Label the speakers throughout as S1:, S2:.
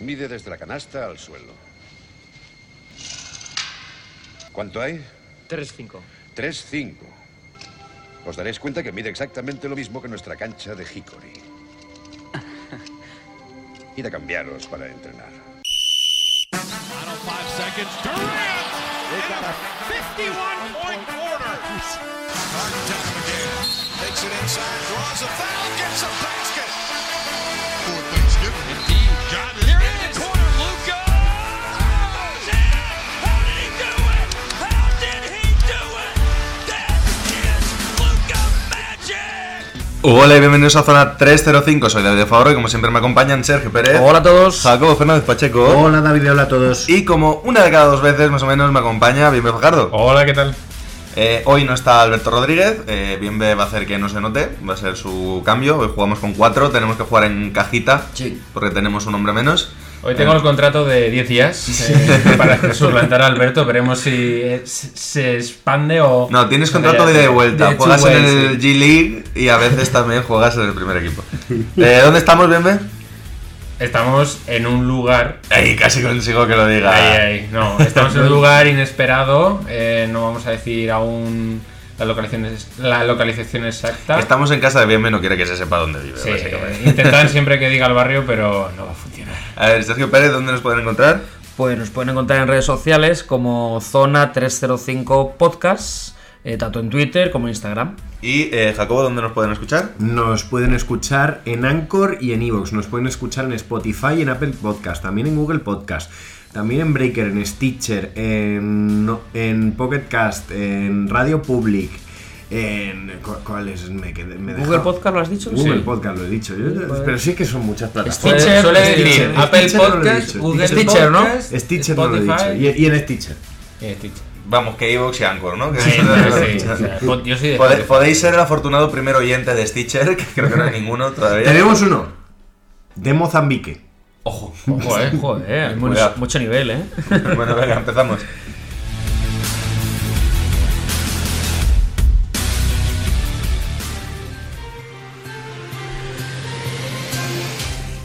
S1: Mide desde la canasta al suelo. ¿Cuánto hay?
S2: 3-5.
S1: 3-5. Os daréis cuenta que mide exactamente lo mismo que nuestra cancha de Hickory. Id a cambiaros para entrenar.
S3: Final five seconds. Durant! In a 51-point quarter.
S4: Again. Takes it inside, draws a foul, gets a basket.
S5: Hola y bienvenidos a Zona 305, soy David de y como siempre me acompañan Sergio Pérez,
S2: Hola a todos.
S5: Jacobo Fernández Pacheco
S6: Hola David, hola a todos.
S5: y como una de cada dos veces más o menos me acompaña Bienve Fajardo.
S7: Hola, ¿qué tal?
S5: Eh, hoy no está Alberto Rodríguez, eh, Bienve va a hacer que no se note, va a ser su cambio, hoy jugamos con cuatro, tenemos que jugar en cajita
S6: Sí.
S5: porque tenemos un hombre menos.
S7: Hoy tengo
S5: Eh,
S7: el contrato de 10 días eh, para suplantar a Alberto. Veremos si eh, se expande o.
S5: No, tienes contrato de ida y vuelta,
S7: De
S5: juegas en el
S7: sí.
S5: G League y a veces también juegas en el primer equipo. Eh, ¿Dónde estamos, Bienve?
S7: Estamos en un lugar.
S5: Ahí casi consigo que lo diga.
S7: Ahí, ahí. No, estamos en un lugar inesperado. eh, no vamos a decir aún la localización, la localización exacta.
S5: Estamos en casa de Bienve, no quiere que se sepa dónde vive,
S7: Sí,
S5: básicamente.
S7: intentan siempre que diga el barrio, pero no va a funcionar.
S5: A ver, Sergio Pérez, ¿dónde nos pueden encontrar?
S2: Pues nos pueden encontrar en redes sociales como Zona 305 Podcast, eh, tanto en Twitter como en Instagram.
S5: Y eh, Jacobo, ¿dónde nos pueden escuchar?
S6: Nos pueden escuchar en Anchor y en Evox. Nos pueden escuchar en Spotify y en Apple Podcast. También en Google Podcast. También en Breaker, en Stitcher, en, en Pocket Cast, en Radio Public. En. cu- ¿Cuáles? Me, quedé- me
S2: ¿Google
S6: dejado-
S2: Podcast lo has dicho?
S6: Google
S7: Sí.
S6: Podcast lo he dicho. Yo- pero sí que son muchas plataformas.
S2: Stitcher, Stitcher.
S7: Apple
S6: Stitcher no
S7: Podcast,
S6: dicho.
S7: Google
S2: Stitcher, ¿no?
S7: Podcast,
S6: Stitcher no lo he dicho.
S7: Spotify
S6: Y, y en Stitcher.
S7: y Stitcher.
S5: Vamos, que Evox y Anchor, ¿no?
S7: Sí, sí, po- yo soy de
S5: podéis ser el afortunado primer oyente de Stitcher, que creo que no hay ninguno todavía.
S6: Tenemos uno. De Mozambique.
S5: Ojo.
S7: Ojo, eh.
S2: Joder, mucho, mucho nivel, ¿eh?
S5: bueno, venga, empezamos.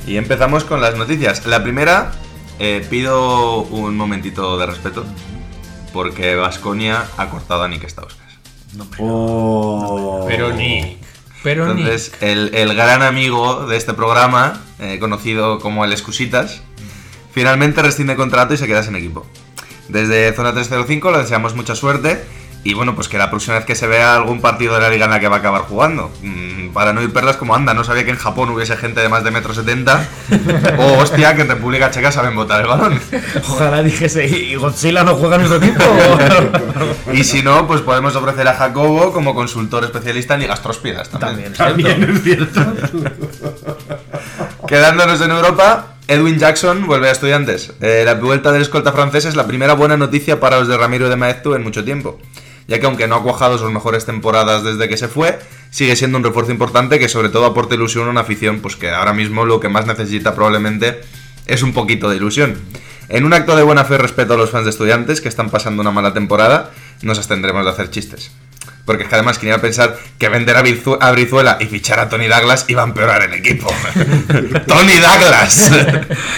S5: Y empezamos con las noticias. La primera, eh, pido un momentito de respeto, porque Vasconia ha cortado a Nick Stauskas.
S6: Oh.
S7: Pero Nick. Pero Nick.
S5: Entonces, el, el gran amigo de este programa, eh, conocido como el Excusitas, finalmente rescinde contrato y se queda sin equipo. Desde Zona 305 le deseamos mucha suerte y bueno, pues que la próxima vez que se vea algún partido de la liga en la que va a acabar jugando, mm, para no ir perlas como anda, no sabía que en Japón hubiese gente de más de metro setenta, o hostia, que en República Checa saben botar el balón.
S2: Ojalá dijese, ¿y Godzilla no juega en nuestro equipo?
S5: Y si no, pues podemos ofrecer a Jacobo como consultor especialista en ligas también.
S2: También,
S6: También es cierto.
S5: Quedándonos en Europa, Edwin Jackson vuelve a estudiantes. Eh, la vuelta del escolta francés es la primera buena noticia para los de Ramiro de Maeztu en mucho tiempo, ya que aunque no ha cuajado sus mejores temporadas desde que se fue, sigue siendo un refuerzo importante que sobre todo aporta ilusión a una afición pues que ahora mismo lo que más necesita probablemente es un poquito de ilusión. En un acto de buena fe respeto a los fans de estudiantes que están pasando una mala temporada, nos abstendremos de hacer chistes. Porque es que además quería pensar que vender a, Brizu- a Brizuela y fichar a Tony Douglas iba a empeorar el equipo. ¡Tony Douglas!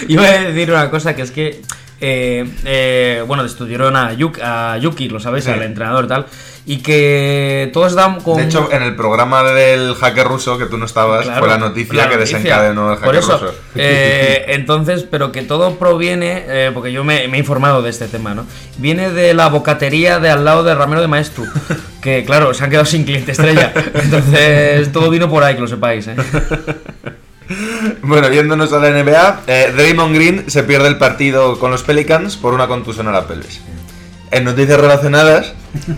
S2: Iba a decir una cosa que es que. Eh, eh, bueno, destituyeron a, Yuk- a Yuki, lo sabéis,
S5: Sí.
S2: al entrenador y tal. Y que todos dan con.
S5: De hecho, en el programa del hacker ruso que tú no estabas,
S2: Claro,
S5: fue la noticia
S2: la
S5: que
S2: noticia.
S5: desencadenó el hacker
S2: Por eso,
S5: ruso.
S2: eh, entonces, pero que todo proviene, eh, porque yo me, me he informado de este tema, ¿no? Viene de la bocatería de al lado de Ramiro de Maestro, que claro, se han quedado sin cliente estrella. Entonces, todo vino por ahí, que lo sepáis, ¿eh?
S5: Bueno, yéndonos a la NBA, eh, Draymond Green se pierde el partido con los Pelicans por una contusión a la pelvis. En noticias relacionadas,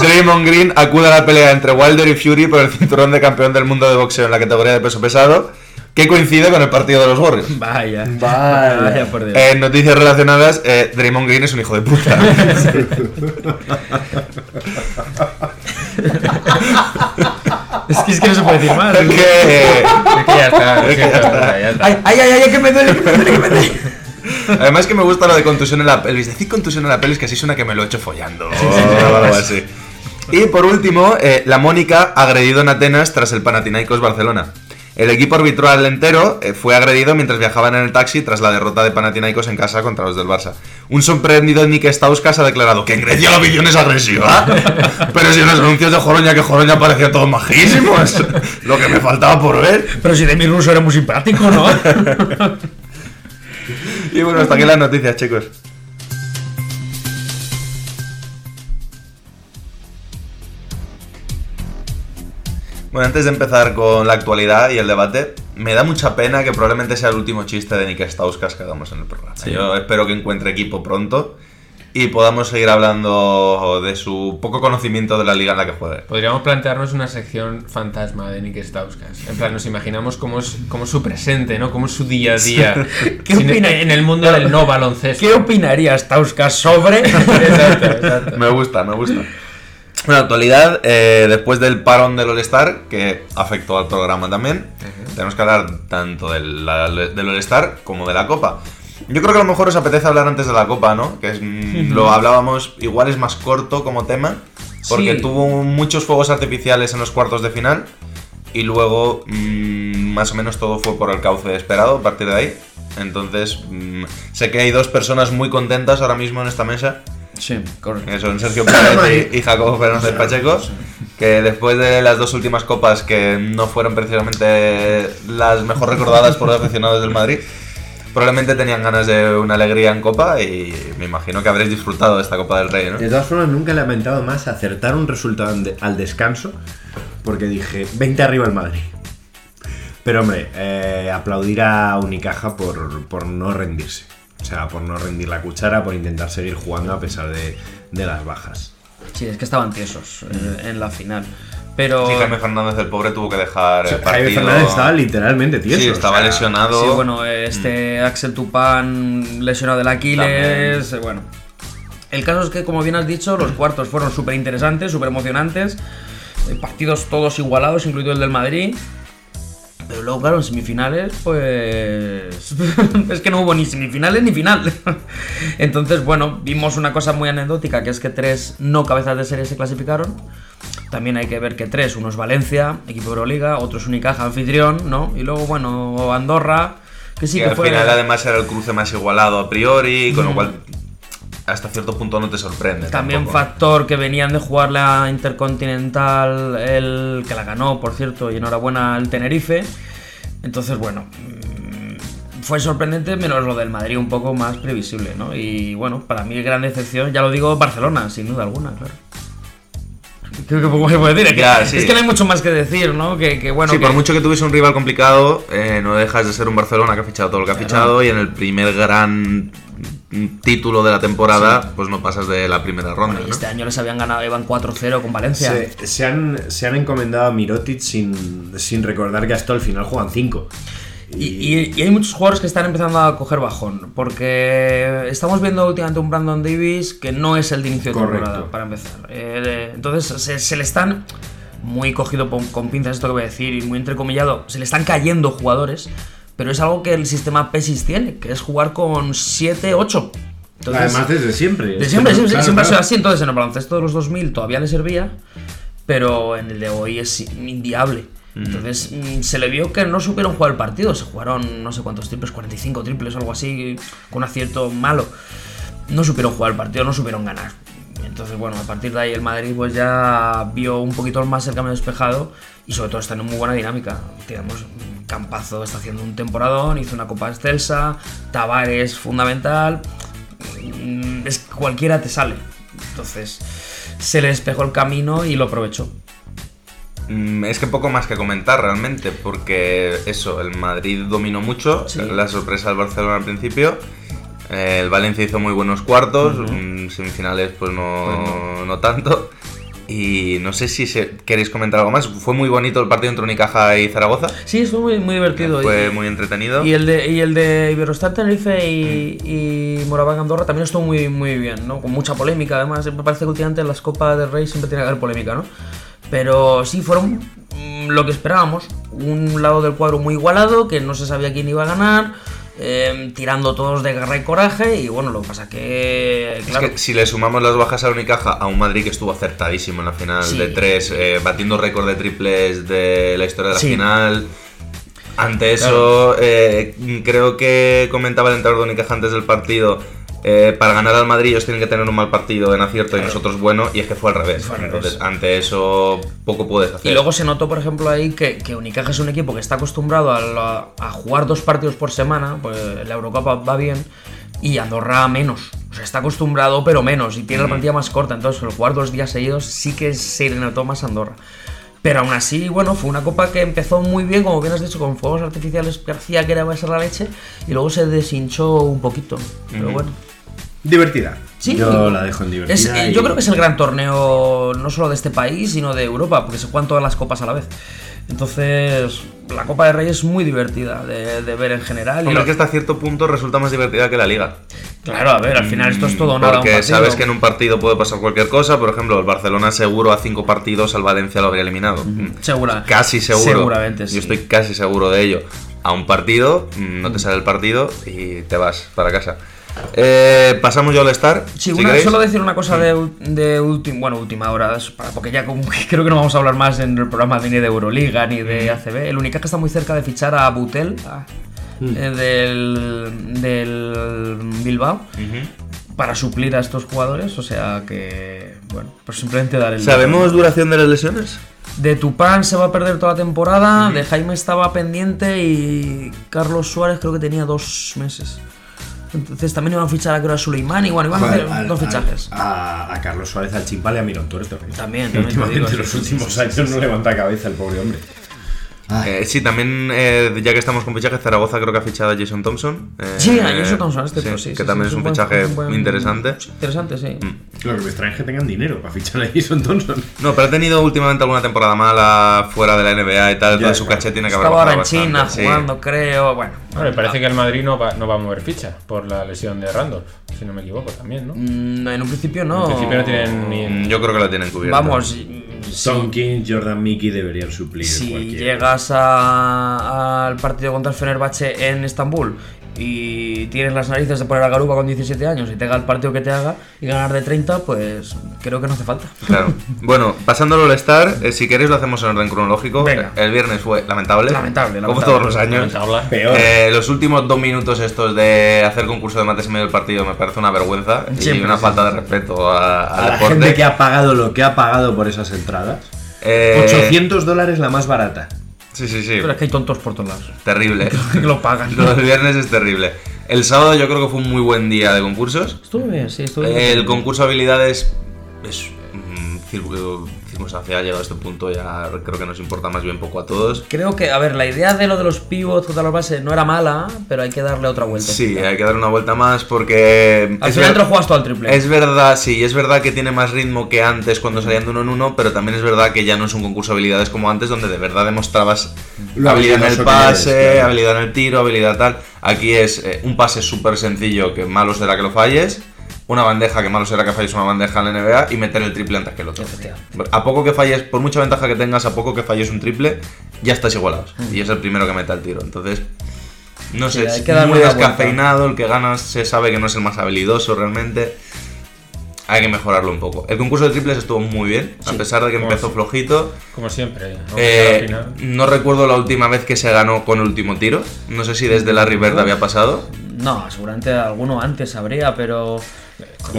S5: Draymond Green acude a la pelea entre Wilder y Fury por el cinturón de campeón del mundo de boxeo en la categoría de peso pesado, que coincide con el partido de los Warriors.
S2: Vaya.
S6: Vaya.
S2: Vaya, por Dios.
S5: En noticias relacionadas, eh, Draymond Green es un hijo de puta.
S2: Es que, es que no se puede decir más.
S5: Es que,
S7: Es que ya está, es que ya está, ya está.
S2: Ay, ay, ay, ay, que me duele, que me duele, que me duele.
S5: Además que me gusta lo de contusión en la pelvis. Decir contusión en la pelvis que así suena que me lo he hecho follando. o algo así. Y por último, eh, la Mónica agredido en Atenas tras el Panathinaikos Barcelona. El equipo arbitral entero eh, fue agredido mientras viajaban en el taxi tras la derrota de Panathinaikos en casa contra los del Barça. Un sorprendido Nick Stauskas ha declarado que en Grecia la afición es agresiva. Pero si en los anuncios de Joroña, que Joroña parecía todos majísimos. Lo que me faltaba por ver.
S2: Pero si Demi Russo era muy simpático, ¿no?
S5: Y bueno, hasta aquí las noticias, chicos. Bueno, antes de empezar con la actualidad y el debate, me da mucha pena que probablemente sea el último chiste de Nick Stauskas que hagamos en el programa. Yo espero que encuentre equipo pronto y podamos seguir hablando de su poco conocimiento de la liga en la que juegue.
S7: Podríamos plantearnos una sección fantasma de Nick Stauskas. En plan, nos imaginamos cómo es, cómo es su presente, ¿no? Cómo es su día a día.
S2: ¿Qué
S7: Sin-
S2: opina-
S7: En el mundo del no baloncesto.
S2: ¿Qué opinaría Stauskas sobre?
S7: Exacto, exacto.
S5: Me gusta, me gusta. Bueno, actualidad, eh, después del parón del All-Star, que afectó al programa también, tenemos que hablar tanto del, la- del All-Star como de la Copa. Yo creo que a lo mejor os apetece hablar antes de la Copa, ¿no? Que es, mm, lo hablábamos, igual es más corto como tema, porque
S2: Sí.
S5: tuvo muchos fuegos artificiales en los cuartos de final y luego mm, más o menos todo fue por el cauce esperado a partir de ahí. Entonces, mm, sé que hay dos personas muy contentas ahora mismo en esta mesa.
S2: Sí, correcto.
S5: Que son Sergio Pérez y, y Jacobo Fernández Pacheco, que después de las dos últimas copas que no fueron precisamente las mejor recordadas por los aficionados del Madrid, probablemente tenían ganas de una alegría en copa y me imagino que habréis disfrutado de esta Copa del Rey, ¿no?
S6: De todas formas, nunca he lamentado más acertar un resultado al descanso, porque dije, 20 arriba el Madrid. Pero hombre, eh, aplaudir a Unicaja por, por no rendirse. O sea, por no rendir la cuchara, por intentar seguir jugando a pesar de, de las bajas.
S2: Sí, es que estaban tiesos eh, en la final. Pero.
S5: Sí, Jaime Fernández, el pobre, tuvo que dejar
S6: O sea,
S5: el
S6: Jaime
S5: partido.
S6: Fernández estaba literalmente tieso.
S5: Sí,
S6: o
S5: estaba
S6: sea,
S5: lesionado.
S2: Sí, bueno, este Axel Tupan lesionado del Aquiles. eh, Bueno, el caso es que, como bien has dicho, los cuartos fueron súper interesantes, súper emocionantes. eh, Partidos todos igualados, incluido el del Madrid. Pero luego, claro, en semifinales, pues. es que no hubo ni semifinales ni final. Entonces, bueno, vimos una cosa muy anecdótica, que es que tres no cabezas de serie se clasificaron. También hay que ver que tres, uno es Valencia, equipo de Euroliga, otro es Unicaja, anfitrión, ¿no? Y luego, bueno, Andorra, que sí que
S5: al
S2: fue.
S5: final además era el cruce más igualado a priori, con lo cual hasta cierto punto no te sorprende.
S2: También
S5: tampoco.
S2: factor que venían de jugar la Intercontinental, el que la ganó, por cierto, y enhorabuena el Tenerife. Entonces, bueno, mm, fue sorprendente, menos lo del Madrid un poco más previsible, ¿no? Y bueno, para mí gran decepción, ya lo digo, Barcelona, sin duda alguna, claro. ¿Qué, qué poco se puede decir? Es que-
S5: Ya, sí.
S2: Es que no hay mucho más que decir, ¿no? Que, que bueno,
S5: sí,
S2: que-
S5: por mucho que tuviese un rival complicado, eh, no dejas de ser un Barcelona que ha fichado todo lo que ha fichado y en el primer gran título de la temporada, pues no pasas de la primera ronda.
S2: y
S5: ¿no?
S2: este año les habían ganado, iban 4-0 con Valencia.
S6: Se, se han, se han encomendado a Mirotic sin, sin recordar que hasta el final juegan 5.
S2: Y, y- y hay muchos jugadores que están empezando a coger bajón, porque estamos viendo últimamente un Brandon Davis que no es el de inicio de
S6: Correcto.
S2: temporada, para empezar. Eh, entonces se, se le están, muy cogido con, con pinzas esto que voy a decir, y muy entrecomillado, se le están cayendo jugadores, pero es algo que el sistema PESIS tiene, que es jugar con 7, 8. Entonces,
S6: Además, desde siempre.
S2: de siempre, siempre,
S6: Claro,
S2: siempre ha sido
S6: claro.
S2: así. Entonces, en el baloncesto de los 2000 todavía le servía, pero en el de hoy es inviable. Entonces, mm, se le vio que no supieron jugar el partido. Se jugaron no sé cuántos triples, 45 triples o algo así, con un acierto malo. No supieron jugar el partido, no supieron ganar. Entonces, bueno, a partir de ahí el Madrid pues ya vio un poquito más el camino despejado y sobre todo está en muy buena dinámica. Digamos, Campazo está haciendo un temporadón, hizo una Copa Excelsa, Tavares fundamental, mm, es cualquiera te sale. Entonces, se le despejó el camino y lo aprovechó.
S5: Mm, Es que poco más que comentar realmente, porque eso, el Madrid dominó mucho,
S2: Sí.
S5: la sorpresa del Barcelona al principio, eh, el Valencia hizo muy buenos cuartos, mm, semifinales pues no, no tanto, y no sé si se- queréis comentar algo más, fue muy bonito el partido entre Unicaja y Zaragoza,
S2: Sí, estuvo muy, muy divertido.
S5: fue
S2: y,
S5: muy entretenido.
S2: y el de, y el de Iberostar Tenerife y, y Moraván Andorra también estuvo muy, muy bien, ¿no? Con mucha polémica, además. Me parece que últimamente en las Copas del Rey siempre tiene que haber polémica, ¿no? Pero sí, fueron mm, lo que esperábamos. Un lado del cuadro muy igualado, que no se sabía quién iba a ganar, eh, tirando todos de garra y coraje. Y bueno, lo que pasa que.
S5: Es que si le sumamos las bajas a Unicaja a un Madrid que estuvo acertadísimo en la final
S2: Sí.
S5: de tres, eh, batiendo récord de triples de la historia de la
S2: Sí.
S5: final, Ante eso, eh, creo que comentaba el entrenador de Unicaja antes del partido. Eh, para ganar al Madrid ellos tienen que tener un mal partido en acierto y nosotros bueno, y es que fue al revés.
S2: Fue al revés.
S5: Entonces, ante eso, poco puedes hacer.
S2: Y luego se notó, por ejemplo, ahí que, que Unicaja es un equipo que está acostumbrado a, la- a jugar dos partidos por semana, pues la Eurocopa va bien, y Andorra menos. O sea, está acostumbrado, pero menos, y tiene la plantilla más corta. Entonces, el jugar dos días seguidos sí que se le notó más a Andorra. Pero aún así, bueno, fue una copa que empezó muy bien, como bien has dicho, con fuegos artificiales, parecía que era a ser la leche, y luego se deshinchó un poquito. Pero bueno.
S6: Divertida.
S2: Sí.
S6: Yo la dejo en divertida.
S2: Es, eh,
S6: y-
S2: Yo creo que es el gran torneo no solo de este país, sino de Europa, porque se juegan todas las copas a la vez. Entonces, la Copa de Reyes es muy divertida de, de ver en general. y
S5: Hombre, es que hasta cierto punto resulta más divertida que la liga.
S2: Claro, a ver, al final esto es todo o nada. un
S5: Porque sabes que en un partido puede pasar cualquier cosa. Por ejemplo, el Barcelona seguro a cinco partidos al Valencia lo habría eliminado. Mm.
S2: Segura-
S5: Casi seguro.
S2: Seguramente, sí.
S5: Yo estoy casi seguro de ello. A un partido, mm, no te sale el partido y te vas para casa. Eh, pasamos yo al Star.
S2: Sí, una- solo decir una cosa de, de última, bueno, última hora, porque ya como que creo que no vamos a hablar más en el programa ni de Euroliga ni de ACB. El Unicaja está muy cerca de fichar a Butel a- eh, del, del Bilbao para suplir a estos jugadores, o sea que, bueno, pues simplemente dar el...
S5: ¿Sabemos duración de las lesiones?
S2: De Tupán se va a perder toda la temporada, de Jaime estaba pendiente y Carlos Suárez creo que tenía dos meses. Entonces también iban a fichar a creo a Suleiman y bueno, iban a hacer
S6: al-
S2: dos
S6: al-
S2: fichajes.
S6: A, a Carlos Suárez, al Chimpa le ha mirado un tuerto. ¿eh?
S2: También, también te
S6: Últimamente,
S2: sí,
S6: los últimos años no levanta cabeza el pobre hombre.
S5: Eh, sí, también, eh, ya que estamos con fichajes, Zaragoza creo que ha fichado a Jason Thompson. eh,
S2: Sí, a Jason Thompson, este
S5: sí,
S2: pues sí,
S5: Que
S2: sí,
S5: también
S2: sí,
S5: es un
S2: buen-
S5: fichaje
S2: buen-
S5: interesante.
S2: Interesante, sí.
S6: Lo que me es que tengan dinero para fichar a Jason Thompson.
S5: No, pero ha tenido últimamente alguna temporada mala fuera de la NBA y tal, entonces su caché tiene que haber
S2: Estaba ahora en China
S5: bastante, sí.
S2: jugando, creo. Bueno,
S7: Bueno, parece que el Madrid no va, no va a mover ficha por la lesión de Randolph, si no me equivoco también, ¿no?
S2: mm, en un principio no.
S7: En principio no tienen ni.
S5: Mm, Yo creo que la tienen cubierta.
S2: Vamos, si,
S6: Tompkins, Jordan Mickey deberían suplir.
S2: si
S6: cualquier-
S2: llegas a- al partido contra el Fenerbahce en Estambul y tienes las narices de poner a Garuba con 17 años y te haga el partido que te haga y ganar de 30, pues creo que no hace falta.
S5: Claro. Bueno, pasándolo al Star, eh, si queréis lo hacemos en orden cronológico.
S2: Venga.
S5: El viernes fue lamentable.
S2: Lamentable,
S5: Como
S2: lamentable.
S5: todos los años.
S7: Lamentable.
S6: Peor.
S5: Eh, los últimos dos minutos estos de hacer concurso de mates en medio del partido me parece una vergüenza y una
S2: sí,
S5: falta de respeto a-
S6: la
S5: deporte.
S6: gente que ha pagado lo que ha pagado por esas entradas.
S5: Eh,
S6: 800 dólares la más barata.
S5: Sí, sí, sí.
S2: Pero es que hay tontos por todos lados.
S5: Terrible.
S2: que lo pagan.
S5: Lo del viernes es terrible. El sábado yo creo que fue un muy buen día de concursos.
S2: Estuvo bien, sí, estuvo bien.
S5: El concurso de habilidades es mm, cir- circunstancial llegado a este punto ya creo que nos importa más bien poco a todos.
S2: Creo que, a ver, la idea de lo de los pivots contra los bases no era mala, pero hay que darle otra vuelta.
S5: Sí, hay que dar una vuelta más porque...
S2: Al final te lo juegas todo al triple.
S5: Es verdad, sí, es verdad que tiene más ritmo que antes cuando salían de uno en uno, pero también es verdad que ya no es un concurso de habilidades como antes, donde de verdad demostrabas
S6: Lo
S5: habilidad en el
S6: eres,
S5: pase,
S6: claro.
S5: habilidad en el tiro, habilidad tal. Aquí es eh, un pase súper sencillo que malo será que lo falles, una bandeja que malo será que falles una bandeja en la NBA y meter el triple antes que el otro. A poco que falles, por mucha ventaja que tengas, a poco que falles un triple, ya estás igualados. Y es el primero que mete el tiro. Entonces, no sé,
S2: Sí, hay
S5: es muy descafeinado, el que gana se sabe que no es el más habilidoso realmente. Hay que mejorarlo un poco. El concurso de triples estuvo muy bien, a pesar de que
S7: como
S5: empezó
S7: si-
S5: flojito.
S7: Como siempre. aunque
S5: Eh,
S7: al final-
S5: no recuerdo la última vez que se ganó con último tiro. No sé si desde Larry Bird había pasado.
S2: No, seguramente alguno antes habría, pero.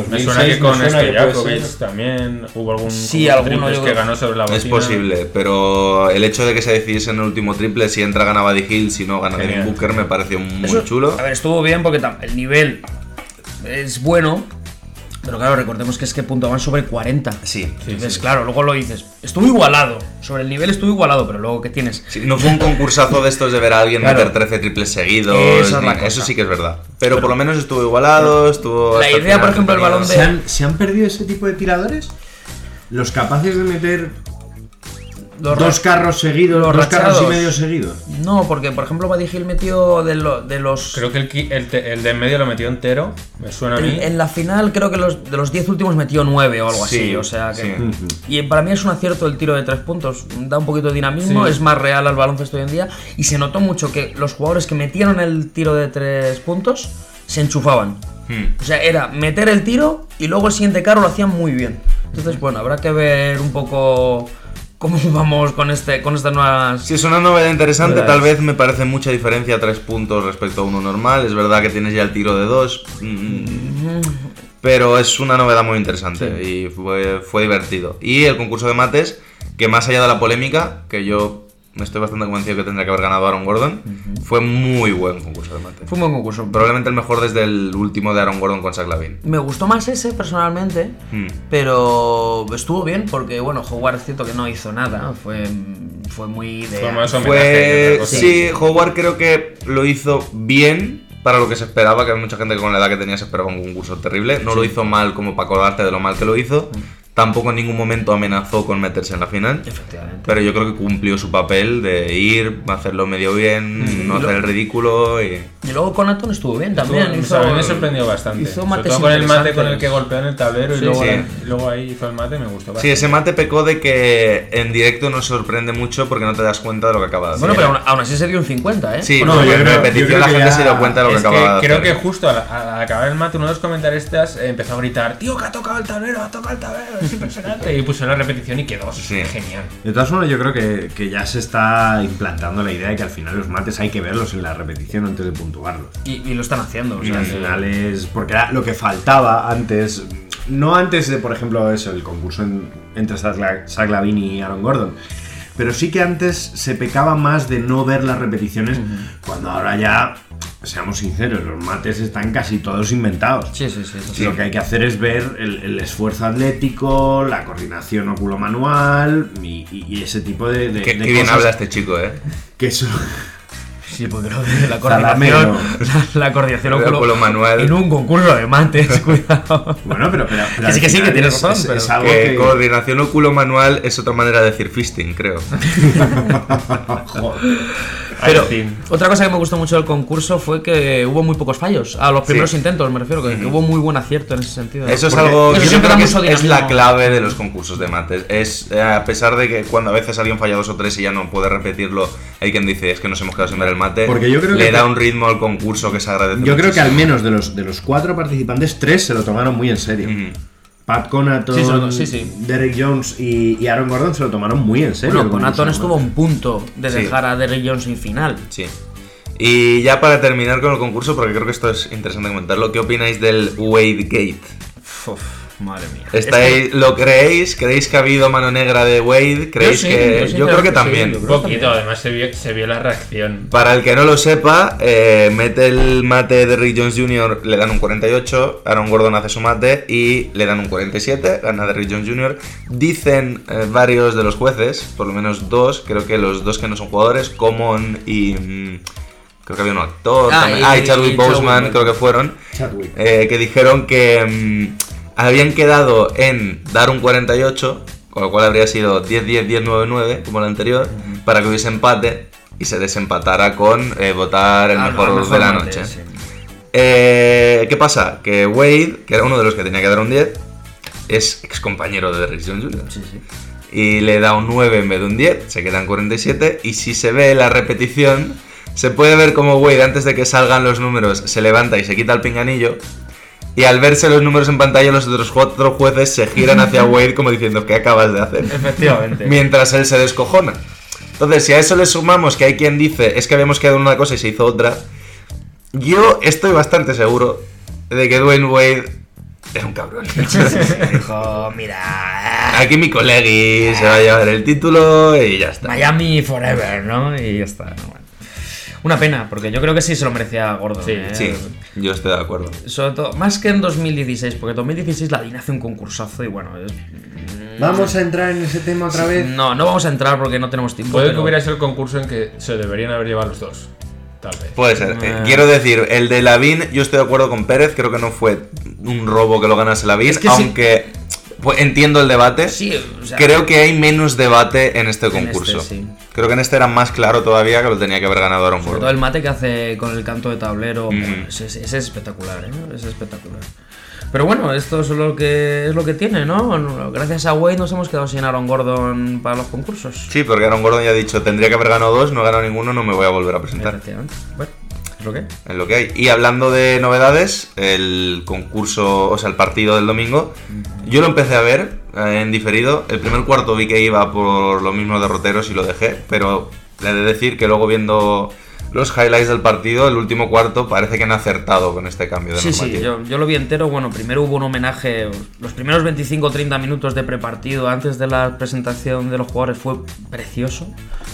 S7: Me suena que
S6: 2006
S7: con
S6: me suena que puede
S7: Stojakovic también hubo algún
S2: Sí,
S7: de
S2: alguno
S7: que ganó sobre la
S5: Es
S7: bocina.
S5: posible, pero el hecho de que se decidiese en el último triple, si entra gana Buddy Hill, si no gana Devin. Booker, me pareció muy
S2: Eso-
S5: chulo.
S2: A ver, estuvo bien porque el nivel es bueno, pero claro, recordemos que es que puntuaban sobre 40.
S5: Sí.
S2: Entonces,
S7: sí.
S2: claro, luego lo dices, estuvo igualado. Sobre el nivel estuvo igualado, pero luego, ¿qué tienes?
S5: Sí, no fue un concursazo de estos de ver a alguien
S2: Claro.
S5: meter 13 triples seguidos.
S2: Esa es
S5: ni-
S2: la cosa.
S5: eso sí que es verdad. Pero, por lo menos estuvo igualado, estuvo.
S2: La idea,
S5: final
S2: por ejemplo, el balón de-
S6: ¿Se han, ¿Se han perdido ese tipo de tiradores? Los capaces de meter
S2: Los
S6: dos carros seguidos,
S2: los
S6: dos carros y medio seguidos.
S2: No, porque por ejemplo, Buddy Hill metió de, lo- de los.
S7: Creo que el, el, de en medio lo metió entero. Me suena a mí.
S2: En, en la final creo que los, de los 10 últimos metió 9 o algo
S5: Sí,
S2: así, o sea que...
S5: sí.
S2: Y para mí es un acierto el tiro de 3 puntos, da un poquito de dinamismo,
S7: Sí.
S2: es más real al baloncesto hoy en día y se notó mucho que los jugadores que metieron el tiro de 3 puntos se enchufaban.
S5: Hmm.
S2: O sea, era meter el tiro y luego el siguiente carro lo hacían muy bien. Entonces, bueno, habrá que ver un poco ¿Cómo vamos con este con estas nuevas
S5: Si es una novedad interesante, tal vez me parece mucha diferencia, tres puntos respecto a uno normal. Es verdad que tienes ya el tiro de dos. mm, Pero es una novedad muy interesante y fue, fue divertido. Y el concurso de mates, que más allá de la polémica, que yo me estoy bastante convencido que tendría que haber ganado Aaron Gordon, fue muy buen concurso de mates.
S2: Fue un buen concurso.
S5: Probablemente el mejor desde el último de Aaron Gordon con Zach Lavin.
S2: Me gustó más ese personalmente,
S5: Mm.
S2: pero estuvo bien porque, bueno, Howard es cierto que no hizo nada, fue, fue muy de...
S7: Fue más homenaje
S5: Fue. Sí, Howard creo que lo hizo bien para lo que se esperaba, que hay mucha gente que con la edad que tenía se esperaba un concurso terrible. No lo hizo mal como para acordarte de lo mal que lo hizo. Tampoco en ningún momento amenazó con meterse en la final.
S2: Efectivamente.
S5: Pero yo creo que cumplió su papel de ir, hacerlo medio bien, no
S2: Y lo-
S5: hacer el ridículo y...
S2: Y luego Conaton estuvo bien también.
S7: Estuvo-
S2: hizo-
S7: a mí me sorprendió bastante.
S2: hizo
S7: Sobre
S2: mates
S7: todo con el mate con el que golpeó en el tablero y
S2: Sí,
S7: luego,
S5: sí.
S7: luego ahí hizo el mate, me gustó bastante.
S5: Sí, ese mate pecó de que en directo nos sorprende mucho porque no te das cuenta de lo que acaba de hacer.
S2: Bueno, pero aún, aún así se dio un 50, ¿eh?
S5: Sí,
S6: Bueno,
S5: no,
S6: yo
S5: en
S6: creo- yo
S5: repetición
S6: creo
S5: la
S6: que
S5: gente
S6: ya-
S5: se dio cuenta de lo que
S7: Es que
S5: acababa de
S7: creo
S5: hacer.
S7: que justo al, al acabar el mate, uno de los comentaristas empezó a gritar: Tío, que ha tocado el tablero, ha tocado el tablero, es impresionante. y puso la repetición y quedó
S5: Sí.
S7: genial.
S6: De todas formas, yo creo que, que ya se está implantando la idea de que al final los mates hay que verlos en la repetición antes de puntuarlos.
S2: Y, y lo están haciendo. o
S6: Y
S2: sea,
S6: al
S2: que-
S6: final es. Porque era lo que faltaba antes. No antes de, por ejemplo, eso, el concurso en- entre Zach Lavin y Aaron Gordon. Pero sí que antes se pecaba más de no ver las repeticiones. Cuando ahora ya, seamos sinceros, los mates están casi todos inventados.
S2: Sí, sí, sí. sí.
S6: Lo que hay que hacer es ver el, el esfuerzo atlético, la coordinación oculomanual y, y- y ese tipo de, de,
S5: Qué,
S6: de
S5: qué bien habla este chico, ¿eh?
S6: que son-
S2: Sí, porque lo de la coordinación. La, la coordinación
S5: El
S2: oculo-
S5: oculomanual.
S2: En un concurso de mates, cuidado.
S6: Bueno, pero, pero, pero
S2: Que sí, que sí, que tienes
S6: es-
S2: razón,
S6: es-
S2: pero
S6: es algo
S5: Que
S6: que-
S5: coordinación oculo-manual es otra manera de decir fisting, creo.
S2: Pero
S7: fin.
S2: otra cosa que me gustó mucho del concurso fue que hubo muy pocos fallos. A los primeros
S5: Sí.
S2: intentos, me refiero, que, que hubo muy buen acierto en ese sentido.
S5: Eso es
S2: Porque
S5: algo
S2: eso
S5: que yo creo que es, es la clave de los concursos de mates. Es, eh, a pesar de que cuando a veces alguien falla dos o tres y ya no puede repetirlo, hay quien dice es que nos hemos quedado sin ver el mate.
S6: Porque yo creo
S5: Le
S6: que-
S5: da un ritmo al concurso que se agradece
S6: Yo creo que al
S5: muchísimo.
S6: menos de los, de los cuatro participantes, tres se lo tomaron muy en serio.
S5: Ujú.
S6: Pat Conaton,
S2: Sí, lo- sí, sí.
S6: Derek Jones y, y Aaron Gordon se lo tomaron muy en serio.
S2: Bueno, Conaton estuvo a un punto de
S5: Sí.
S2: dejar a Derrick Jones sin final.
S5: Sí. Y ya para terminar con el concurso, porque creo que esto es interesante comentarlo, ¿qué opináis del Wade Gate?
S2: Uf, madre mía.
S5: ¿Estáis, ¿Lo creéis? ¿Creéis que ha habido mano negra de Wade? ¿Creéis
S2: sí,
S5: que.?
S2: yo
S5: Yo, creo que también.
S7: Un poquito, además se vio, se vio la reacción.
S5: Para el que no lo sepa, eh, mete el mate de Rick Jones Jr., le dan un 48, Aaron Gordon hace su mate y le dan un 47, gana de Rick Jones Jr. Dicen eh, varios de los jueces, por lo menos dos, creo que los dos que no son jugadores, Common y... mm, creo que había un actor,
S2: Ah,
S5: también-
S2: y-
S5: ah, y Chadwick
S2: y
S5: Boseman,
S2: Chadwick.
S5: creo que fueron,
S6: Chadwick.
S5: eh, que dijeron que mm, habían quedado en dar un 48, con lo cual habría sido 10-10, 10-9-9, como el anterior, para que hubiese empate y se desempatara con eh, votar el
S2: Ah,
S5: mejor,
S2: no, el
S5: de la noche.
S2: sí.
S5: Eh, ¿Qué pasa? Que Wade, que era uno de los que tenía que dar un 10, es ex compañero de Derrick Jones Jr.
S2: Sí, sí.
S5: Y le da un 9 en vez de un 10, se quedan 47. Y si se ve la repetición, se puede ver como Wade, antes de que salgan los números, se levanta y se quita el pinganillo. Y al verse los números en pantalla, los otros cuatro jueces se giran hacia Wade como diciendo, ¿qué acabas de hacer?
S2: Efectivamente.
S5: Mientras él se descojona. Entonces, si a eso le sumamos que hay quien dice, es que habíamos quedado en una cosa y se hizo otra, yo estoy bastante seguro de que Dwayne Wade es un cabrón.
S2: Dijo, mira,
S5: Aquí mi colegui se va a llevar el título y ya está.
S2: Miami Forever, ¿no? Y ya está. no, bueno. Una pena, porque yo creo que sí se lo merecía Gordon.
S7: Sí,
S2: ¿eh?
S5: Sí, yo estoy de acuerdo.
S2: Sobre todo, más que en 2016, porque en 2016 la DIN hace un concursazo y bueno. es-
S6: Vamos a entrar en ese tema otra vez.
S2: No, no vamos a entrar porque no tenemos tiempo.
S7: Puede que hubiera sido el concurso en que se deberían haber llevado los dos. Tal vez.
S5: Puede ser. Eh,
S2: Eh.
S5: Quiero decir, el de Lavín, yo estoy de acuerdo con Pérez, creo que no fue un robo que lo ganase Lavín,
S2: Es que
S5: aunque pues, entiendo el debate.
S2: Sí, o sea,
S5: Creo que hay menos debate en este
S2: En
S5: concurso.
S2: este, sí.
S5: Creo que en este era más claro todavía que lo tenía que haber ganado Aaron
S2: Sobre
S5: Gordon.
S2: todo el mate que hace con el canto de tablero,
S5: Ujú.
S2: ese, ese- es espectacular, ¿eh? Es espectacular. Pero bueno, esto es lo que es lo que tiene, ¿no? Gracias a Wade nos hemos quedado sin Aaron Gordon para los concursos.
S5: Sí, porque Aaron Gordon ya ha dicho, tendría que haber ganado dos, no he ganado ninguno, no me voy a volver a presentar.
S2: Efectivamente. Bueno, es lo que. hay.
S5: Es lo que hay. Y hablando de novedades, el concurso, o sea, el partido del domingo, yo lo empecé a ver, en diferido. El primer cuarto vi que iba por los mismos derroteros y lo dejé, pero le he de decir que luego viendo los highlights del partido, el último cuarto parece que han acertado con este cambio de
S2: Sí, sí,
S5: normativa.
S2: yo, yo lo vi entero. Bueno, primero hubo un homenaje. Los primeros 25 o 30 minutos de prepartido antes de la presentación de los jugadores fue precioso.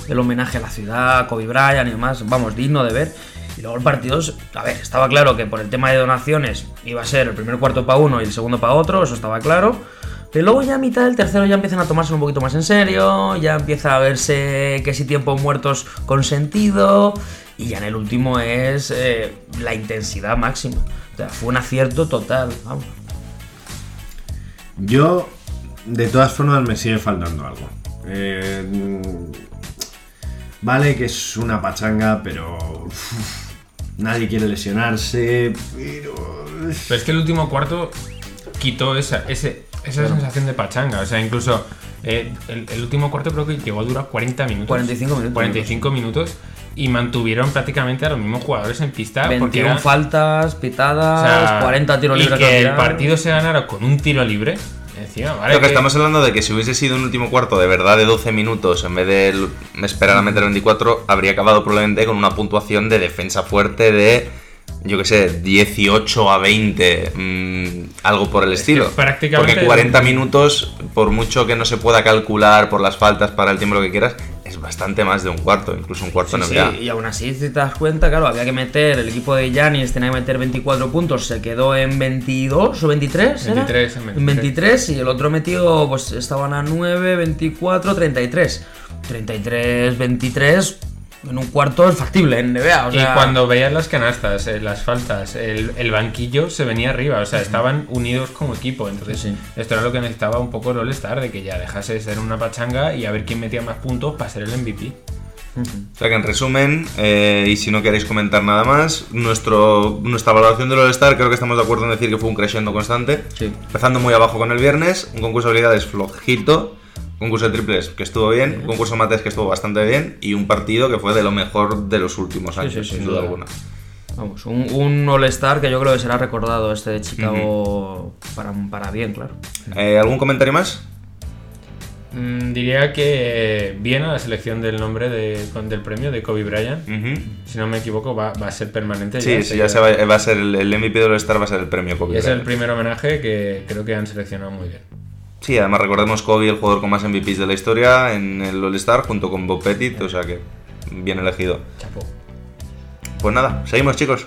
S2: El homenaje a la ciudad, a Kobe Bryant y demás. Vamos, digno de ver. Y luego el partido, a ver, estaba claro que por el tema de donaciones iba a ser el primer cuarto para uno y el segundo para otro, eso estaba claro. Pero luego ya a mitad del tercero ya empiezan a tomarse un poquito más en serio, ya empieza a verse que si tiempos muertos con sentido, y ya en el último es eh, la intensidad máxima. O sea, fue un acierto total, vamos.
S6: Yo, de todas formas, me sigue faltando algo. Eh, vale que es una pachanga, pero uf, nadie quiere lesionarse, pero...
S7: Pero es que el último cuarto quitó esa, ese, esa sensación de pachanga. O sea, incluso eh, el, el último cuarto creo que llegó a durar 40 minutos.
S2: 45 minutos.
S7: 45 minutos. Y mantuvieron prácticamente a los mismos jugadores en pista. porque
S2: 21
S7: era-
S2: faltas, pitadas,
S7: o sea,
S2: 40 tiros
S7: y
S2: libres
S7: que el partido se ganara con un tiro libre. Encima, vale.
S5: Que
S7: que-
S5: estamos hablando de que si hubiese sido un último cuarto de verdad de 12 minutos en vez de el- esperar a meter 24, habría acabado probablemente con una puntuación de defensa fuerte de, yo que sé, 18 a 20, mm, algo por el estilo.
S7: prácticamente-
S5: Porque 40 minutos, por mucho que no se pueda calcular por las faltas para el tiempo lo que quieras, es bastante más de un cuarto, incluso un cuarto
S2: Sí,
S5: en
S2: sí, y aún así, si te das cuenta, claro, había que meter, el equipo de Yanis tenía que meter 24 puntos, se quedó en 22 o 23, ¿era?
S7: 23, en
S2: En
S7: 23.
S2: 23, y el otro metió, pues estaban a 9, 24, 33. 33, 23, en un cuarto es factible en NBA, o
S7: Y
S2: sea...
S7: cuando veías las canastas, eh, las faltas, el, el banquillo se venía arriba, o sea, estaban unidos como equipo. Entonces,
S2: Sí.
S7: esto era lo que necesitaba un poco el All-Star, de que ya dejase de ser una pachanga y a ver quién metía más puntos para ser el MVP.
S5: O sea que en resumen, eh, y si no queréis comentar nada más, nuestro, nuestra valoración del All-Star creo que estamos de acuerdo en decir que fue un crescendo constante.
S2: Sí.
S5: Empezando muy abajo con el viernes, un concurso de habilidades flojito, concurso de triples que estuvo bien, un concurso de mates que estuvo bastante bien y un partido que fue de lo mejor de los últimos años,
S2: sí, sí,
S5: sin
S2: sin
S5: duda alguna.
S2: Vamos, un, un All-Star que yo creo que será recordado este de Chicago para, para bien, claro.
S5: Eh, ¿Algún comentario más?
S7: Mm, diría que bien a la selección del nombre de, con- del premio de Kobe Bryant. Si no me equivoco, va, va a ser permanente.
S5: Sí, sí, ya se va, va a ser el, el MVP del All-Star, va a ser el premio Kobe
S7: Y es el
S5: Bryant.
S7: primer homenaje que creo que han seleccionado muy bien.
S5: Sí, además recordemos Kobe, el jugador con más MVPs de la historia en el All-Star, junto con Bob Pettit, o sea que bien elegido.
S7: Chapo.
S5: Pues nada, seguimos chicos.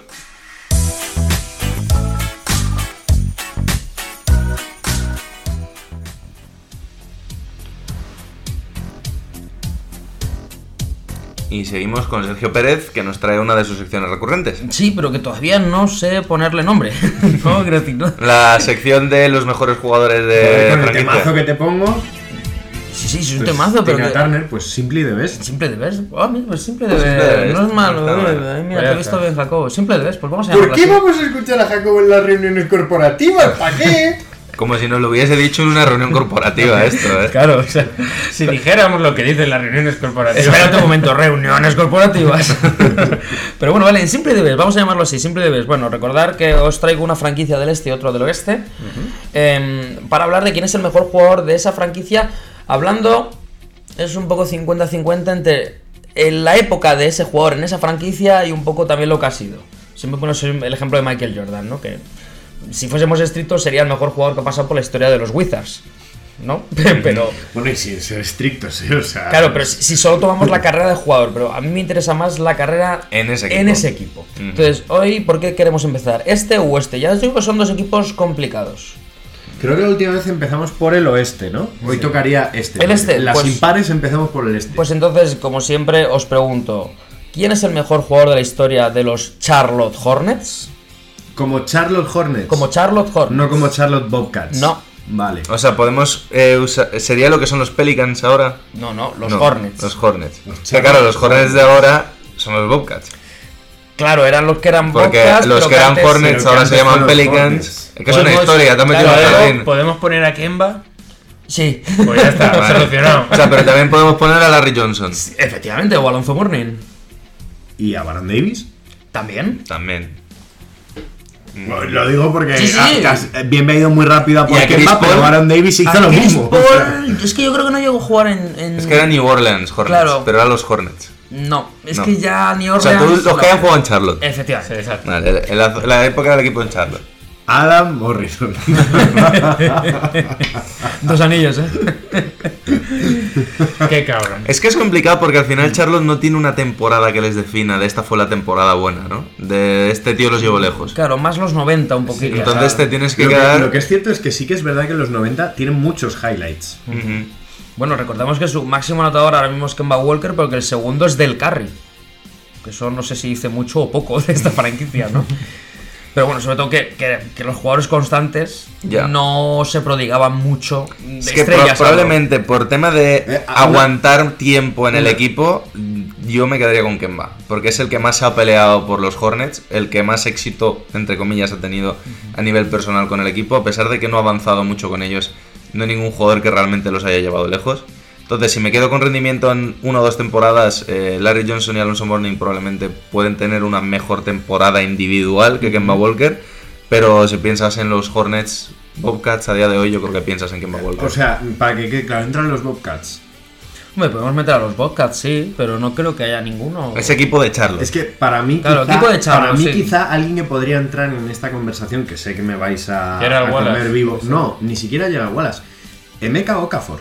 S5: Y seguimos con Sergio Pérez, que nos trae una de sus secciones recurrentes.
S2: Sí, pero que todavía no sé ponerle nombre. no, decir, no.
S5: La sección de los mejores jugadores de
S6: con el temazo que te pongo,
S2: Sí, sí, es un
S6: pues,
S2: temazo, pero
S6: Tina
S2: que...
S6: Turner, pues Simply the Best.
S2: Simple de Best. Ah, pues simple de
S5: Pues simple
S2: Best.
S5: de
S2: No es malo.
S5: no
S2: eh. mira,
S7: Vaya
S2: te he visto bien, Jacobo. Simple de Best, pues vamos a
S6: ¿Por qué
S2: así.
S6: vamos a escuchar a Jacobo en las reuniones corporativas? ¿Para qué?
S5: Como si nos lo hubiese dicho en una reunión corporativa esto, ¿eh?
S7: Claro, o sea, si dijéramos lo que dicen las reuniones corporativas.
S2: Espérate un momento, reuniones corporativas. Pero bueno, vale, en Simple Debes, vamos a llamarlo así, Simple Debes. Bueno, recordar que os traigo una franquicia del este y otro del oeste. em, para hablar de quién es el mejor jugador de esa franquicia. Hablando, es un poco 50-50 entre en la época de ese jugador en esa franquicia y un poco también lo que ha sido. Siempre pones el ejemplo de Michael Jordan, ¿no? Que si fuésemos estrictos sería el mejor jugador que ha pasado por la historia de los Wizards. ¿No? Pero.
S6: Bueno, y sin ser estrictos, ¿eh? O sea.
S2: Claro, pero si, si solo tomamos la carrera de jugador, pero a mí me interesa más la carrera
S5: En ese
S2: en
S5: equipo.
S2: ese equipo. Entonces, hoy, ¿por qué queremos empezar? ¿Este o este? Ya os digo que son dos equipos complicados.
S6: Creo que la última vez empezamos por el oeste, ¿no? Hoy tocaría este.
S2: El este,
S6: Las
S2: pues-
S6: impares empezamos por el este.
S2: Pues entonces, como siempre, os pregunto: ¿quién es el mejor jugador de la historia de los Charlotte Hornets?
S6: Como Charlotte Hornets.
S2: Como Charlotte Hornets.
S6: No como Charlotte Bobcats.
S2: No.
S6: Vale.
S5: O sea, podemos eh, usar- sería lo que son los Pelicans ahora.
S2: No, no, los
S5: No,
S2: Hornets.
S5: Los Hornets.
S6: Los
S5: O sea, claro, los Hornets de ahora son los Bobcats.
S2: Claro, eran los que eran
S5: Porque
S2: Bobcats,
S5: los que eran Hornets
S6: que
S5: ahora se llaman Pelicans. Es que es una historia, metido
S2: claro.
S7: ¿Podemos poner a Kemba?
S2: Sí.
S7: Pues ya está,
S5: Vale.
S7: solucionado.
S5: O sea, pero también podemos poner a Larry Johnson.
S2: Efectivamente, o Alonso Morning.
S6: ¿Y a Baron Davis?
S2: También.
S5: También.
S6: Lo digo porque
S2: Sí, sí.
S6: que has- bien me ha ido muy rápido a
S5: Y a
S6: por Kemba, pero Aaron Davis hizo
S2: A
S6: lo mismo.
S2: Paul, es que yo creo que no llegó a jugar en. en-
S5: Es que era New Orleans Hornets,
S2: Claro.
S5: pero eran los Hornets.
S2: No, es
S5: No.
S2: que ya ni
S5: O sea,
S2: Orleans.
S5: tú, los que hayan jugado en Charlotte.
S7: Sí,
S2: Efectivamente.
S7: exacto.
S5: Vale, en la, en la época del equipo en Charlotte.
S6: Adam Morrison.
S2: Dos anillos, ¿eh?
S7: Qué cabrón.
S5: Es que es complicado porque al final Charlotte no tiene una temporada que les defina de esta fue la temporada buena, ¿no? De este tío los llevo lejos.
S2: Claro, más los 90 un poquito.
S5: Entonces te tienes que
S6: lo, que,
S5: quedar...
S6: lo que es cierto es que sí que es verdad que los 90 tienen muchos highlights.
S2: Bueno, recordemos que su máximo anotador ahora mismo es Kemba Walker, pero que el segundo es Del Curry. Que eso no sé si dice mucho o poco de esta franquicia, ¿no? Pero bueno, sobre todo que, que- que los jugadores constantes
S5: Ya.
S2: no se prodigaban mucho de
S5: Es que pro-
S2: estrellas.
S5: probablemente por tema de
S6: Eh,
S5: aguantar tiempo en el equipo, yo me quedaría con Kemba. Porque es el que más se ha peleado por los Hornets, el que más éxito, entre comillas, ha tenido a nivel personal con el equipo, a pesar de que no ha avanzado mucho con ellos. No hay ningún jugador que realmente los haya llevado lejos. Entonces, si me quedo con rendimiento en una o dos temporadas, eh, Larry Johnson y Alonso Mourning probablemente pueden tener una mejor temporada individual que Kemba Walker. Pero si piensas en los Hornets, Bobcats, a día de hoy yo creo que piensas en Kemba Walker.
S6: O sea, para que quede claro, entran los Bobcats.
S2: Hombre, podemos meter a los Bobcats, sí, pero no creo que haya ninguno.
S5: Ese equipo de Charlotte.
S6: Es que para mí,
S2: Claro,
S6: quizá,
S2: equipo de Charlo,
S6: para mí
S2: sí.
S6: quizá alguien que podría entrar en esta conversación, que sé que me vais a, a comer vivo. No, ni siquiera llega Wallace. Emeka Okafor.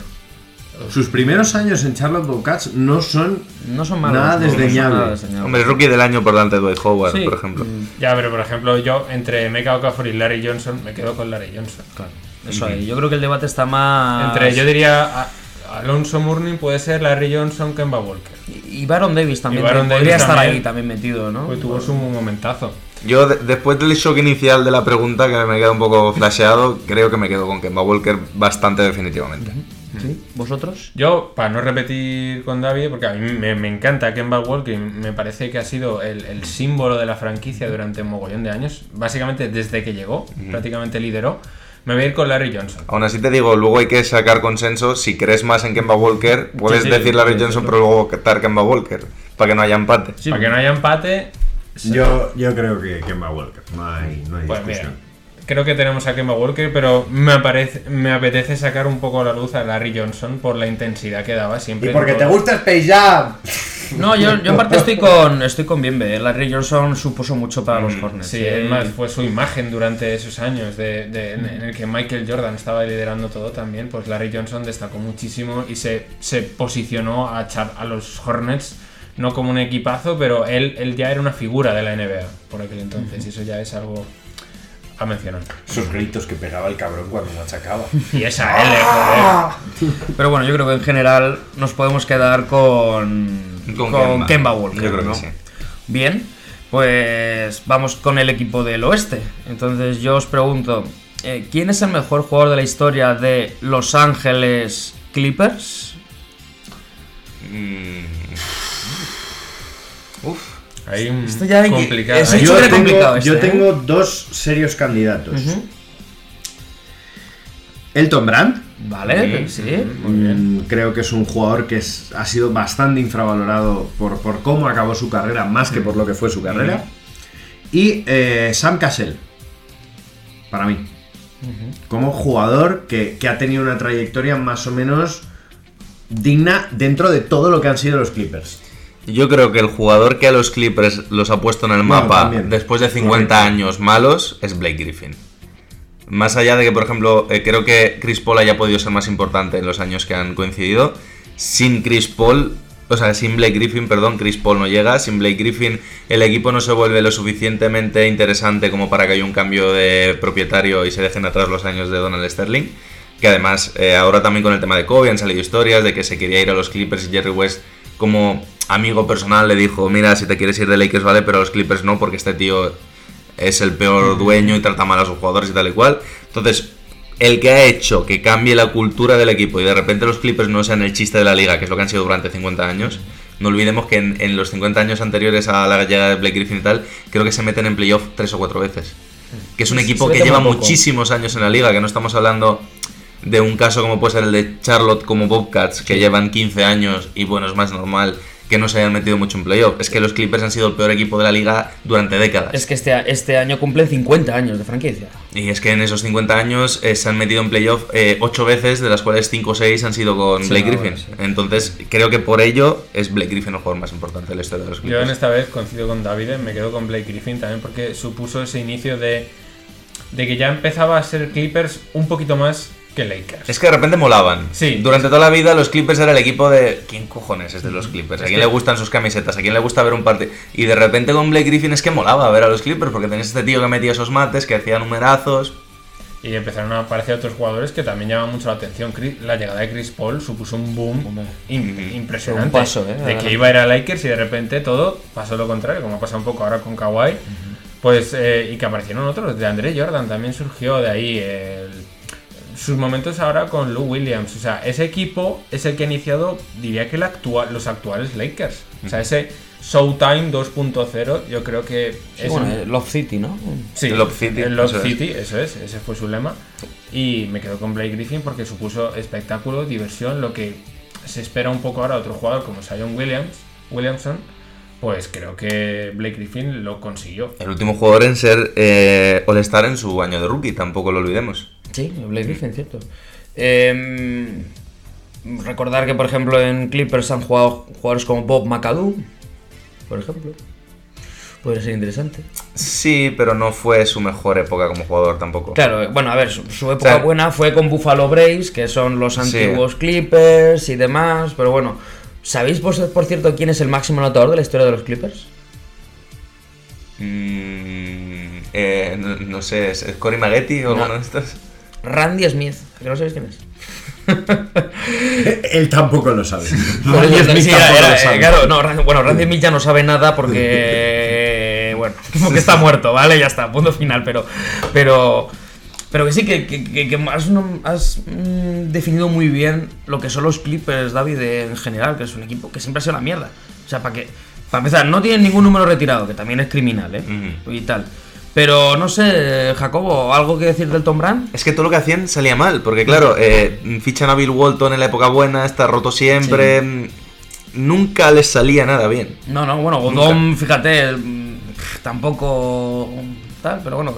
S6: Sus primeros años en Charlotte Bobcats no son
S2: No son malos.
S6: Nada
S2: no, no son
S6: desdeñable.
S2: nada desdeñables.
S5: Hombre, rookie del año por delante de Dwight Howard,
S2: Sí,
S5: por ejemplo.
S2: mm,
S7: Ya, pero por ejemplo, yo entre Mecca Okafor y Larry Johnson me quedo con Larry Johnson.
S2: Claro, eso ahí. Yo creo que el debate está más.
S7: Entre, yo diría, Alonso Mourning puede ser Larry Johnson, Kemba Walker.
S2: Y Baron Davis también.
S7: Y Baron
S2: que podría
S7: Davis
S2: estar
S7: también.
S2: ahí también metido, ¿no?
S7: Pues tuvo su momentazo.
S5: Yo, de- después del shock inicial de la pregunta, que me queda un poco flasheado, creo que me quedo con Kemba Walker bastante definitivamente.
S2: ¿Sí? ¿Vosotros?
S7: Yo, para no repetir con David, porque a mí me, me encanta Kemba Walker y me parece que ha sido el, el símbolo de la franquicia durante un mogollón de años, básicamente desde que llegó, prácticamente lideró, me voy a ir con Larry Johnson.
S5: Aún así te digo, luego hay que sacar consenso. Si crees más en Kemba Walker, puedes
S7: Sí, sí,
S5: decir Larry
S7: sí,
S5: Johnson,
S7: sí.
S5: pero luego quitar Kemba Walker, para que no haya empate.
S7: Para que no haya empate,
S6: Yo, yo creo que Kemba Walker. No hay, no hay
S7: pues mira,
S6: discusión.
S7: Creo que tenemos a Kemba Walker, pero me, aparece, me apetece sacar un poco a la luz a Larry Johnson por la intensidad que daba siempre. en todo.
S6: gusta Space Jam.
S2: No, yo, yo en parte estoy con, estoy con Bienve. Larry Johnson supuso mucho para los Hornets.
S7: Sí,
S2: ¿eh?
S7: es más, fue su imagen durante esos años de, de- en, en el que Michael Jordan estaba liderando todo también, pues Larry Johnson destacó muchísimo y se, se posicionó a, Char- a los Hornets no como un equipazo, pero él, él ya era una figura de la NBA por aquel entonces y eso ya es algo a mencionar.
S6: Esos gritos que pegaba el cabrón cuando machacaba.
S7: Y esa L, joder.
S2: Pero bueno, yo creo que en general nos podemos quedar con,
S5: Con
S2: con,
S5: Kemba.
S2: Kemba. Walker.
S5: Yo creo que
S2: ¿no?
S5: sí.
S2: Bien, pues vamos con el equipo del oeste. Entonces yo os pregunto, eh, ¿quién es el mejor jugador de la historia de Los Ángeles Clippers?
S5: Mm.
S7: Ahí un
S2: Esto ya
S7: complicado.
S2: es- Yo
S6: tengo,
S2: complicado este,
S6: yo
S2: ¿eh?
S6: tengo dos serios candidatos. Elton Brand.
S2: Vale, sí.
S6: Mm, Creo que es un jugador que es- ha sido bastante infravalorado por, por cómo acabó su carrera, más que por lo que fue su carrera. Y eh, Sam Cassell, para mí. Como jugador que, que ha tenido una trayectoria más o menos digna dentro de todo lo que han sido los Clippers.
S5: Yo creo que el jugador que a los Clippers los ha puesto en el
S6: Bueno,
S5: mapa
S6: también.
S5: después de 50
S6: Correcto.
S5: años malos es Blake Griffin. Más allá de que, por ejemplo, eh, creo que Chris Paul haya podido ser más importante en los años que han coincidido, sin Chris Paul, o sea, sin Blake Griffin, perdón, Chris Paul no llega, sin Blake Griffin el equipo no se vuelve lo suficientemente interesante como para que haya un cambio de propietario y se dejen atrás los años de Donald Sterling. Que además, eh, ahora también con el tema de Kobe han salido historias de que se quería ir a los Clippers y Jerry West como amigo personal le dijo, mira, si te quieres ir de Lakers vale, pero los Clippers no, porque este tío es el peor dueño y trata mal a sus jugadores y tal y cual. Entonces, el que ha hecho que cambie la cultura del equipo y de repente los Clippers no sean el chiste de la liga, que es lo que han sido durante 50 años, no olvidemos que en, en los 50 años anteriores a la llegada de Blake Griffin y tal, creo que se meten en playoff tres o cuatro veces. Que es un equipo que lleva muchísimos años en la liga, que no estamos hablando de un caso como puede ser el de Charlotte como Bobcats, que llevan 15 años y bueno, es más normal que no se hayan metido mucho en playoff. Es que los Clippers han sido el peor equipo de la liga durante décadas.
S2: Es que este, este año cumplen 50 años de franquicia.
S5: Y es que en esos 50 años eh, se han metido en playoff 8 veces, de las cuales 5 o 6 han sido con
S2: Sí,
S5: Blake
S2: no,
S5: Griffin.
S2: bueno, sí.
S5: Entonces, creo que por ello es Blake Griffin el jugador más importante de la historia de los
S7: Yo en
S5: Clippers.
S7: esta vez coincido con David, me quedo con Blake Griffin también porque supuso ese inicio de, de que ya empezaba a ser Clippers un poquito más que Lakers.
S5: Es que de repente molaban.
S7: Sí.
S5: Durante toda la vida los Clippers era el equipo de... ¿Quién cojones es de los Clippers? ¿A quién le gustan sus camisetas? ¿A quién le gusta ver un partido? Y de repente con Blake Griffin es que molaba ver a los Clippers porque tenías este tío que metía esos mates, que hacía numerazos.
S7: Y empezaron a aparecer otros jugadores que también llamaban mucho la atención. La llegada de Chris Paul supuso un boom im- impresionante.
S2: Un paso, ¿eh?
S7: De que iba a ir a Lakers y de repente todo pasó lo contrario, como ha pasado un poco ahora con Kawhi. Pues, eh, y que aparecieron otros. De André Jordan también surgió de ahí. el- sus momentos ahora con Lou Williams. O sea, ese equipo es el que ha iniciado, diría que el actual, los actuales Lakers. O sea, ese Showtime 2.0, yo creo que
S2: Sí,
S7: es
S2: bueno,
S7: un-
S2: Love City, ¿no?
S7: Sí,
S5: Lob City,
S7: Lob
S5: eso es.
S7: City, eso es, ese fue su lema. Y me quedo con Blake Griffin porque supuso espectáculo, diversión, lo que se espera un poco ahora otro jugador como Zion Williams, Williamson. Pues creo que Blake Griffin lo consiguió.
S5: El último jugador en ser eh, All-Star en su año de rookie, tampoco lo olvidemos.
S2: Sí, Blake Griffin, cierto. Eh, recordar que, por ejemplo, en Clippers han jugado jugadores como Bob McAdoo, por ejemplo. Podría ser interesante.
S5: Sí, pero no fue su mejor época como jugador tampoco.
S2: Claro, eh, bueno, a ver, su, su época
S5: O sea,
S2: buena fue con Buffalo Braves, que son los
S5: Sí.
S2: antiguos Clippers y demás, pero bueno. ¿Sabéis, por, por cierto, quién es el máximo anotador de la historia de los Clippers?
S5: Mm, eh, no, no sé, ¿es Cory Maggetti o
S2: No.
S5: alguno de estos?
S2: Randy Smith. ¿A que no sabéis quién es?
S6: Él tampoco lo sabe. Randy Smith
S2: sí,
S6: tampoco
S2: era-
S6: lo sabe.
S2: claro, no, bueno, Randy Smith ya no sabe nada porque. bueno, porque está muerto, ¿vale? Ya está, punto final, pero. Pero. Pero que sí, que, que, que- que has, mm, definido muy bien lo que son los Clippers, David, en general, que es un equipo que siempre ha sido la mierda. O sea, para que. Para empezar, no tienen ningún número retirado, que también es criminal, ¿eh? Y tal. Pero no sé, Jacobo, ¿algo que decir del Tom Brand?
S5: Es que todo lo que hacían salía mal, porque claro, eh, fichan a Bill Walton en la época buena, está roto siempre. mm, Nunca les salía nada bien.
S2: No, no, bueno, Godón, fíjate, tampoco tal, pero bueno.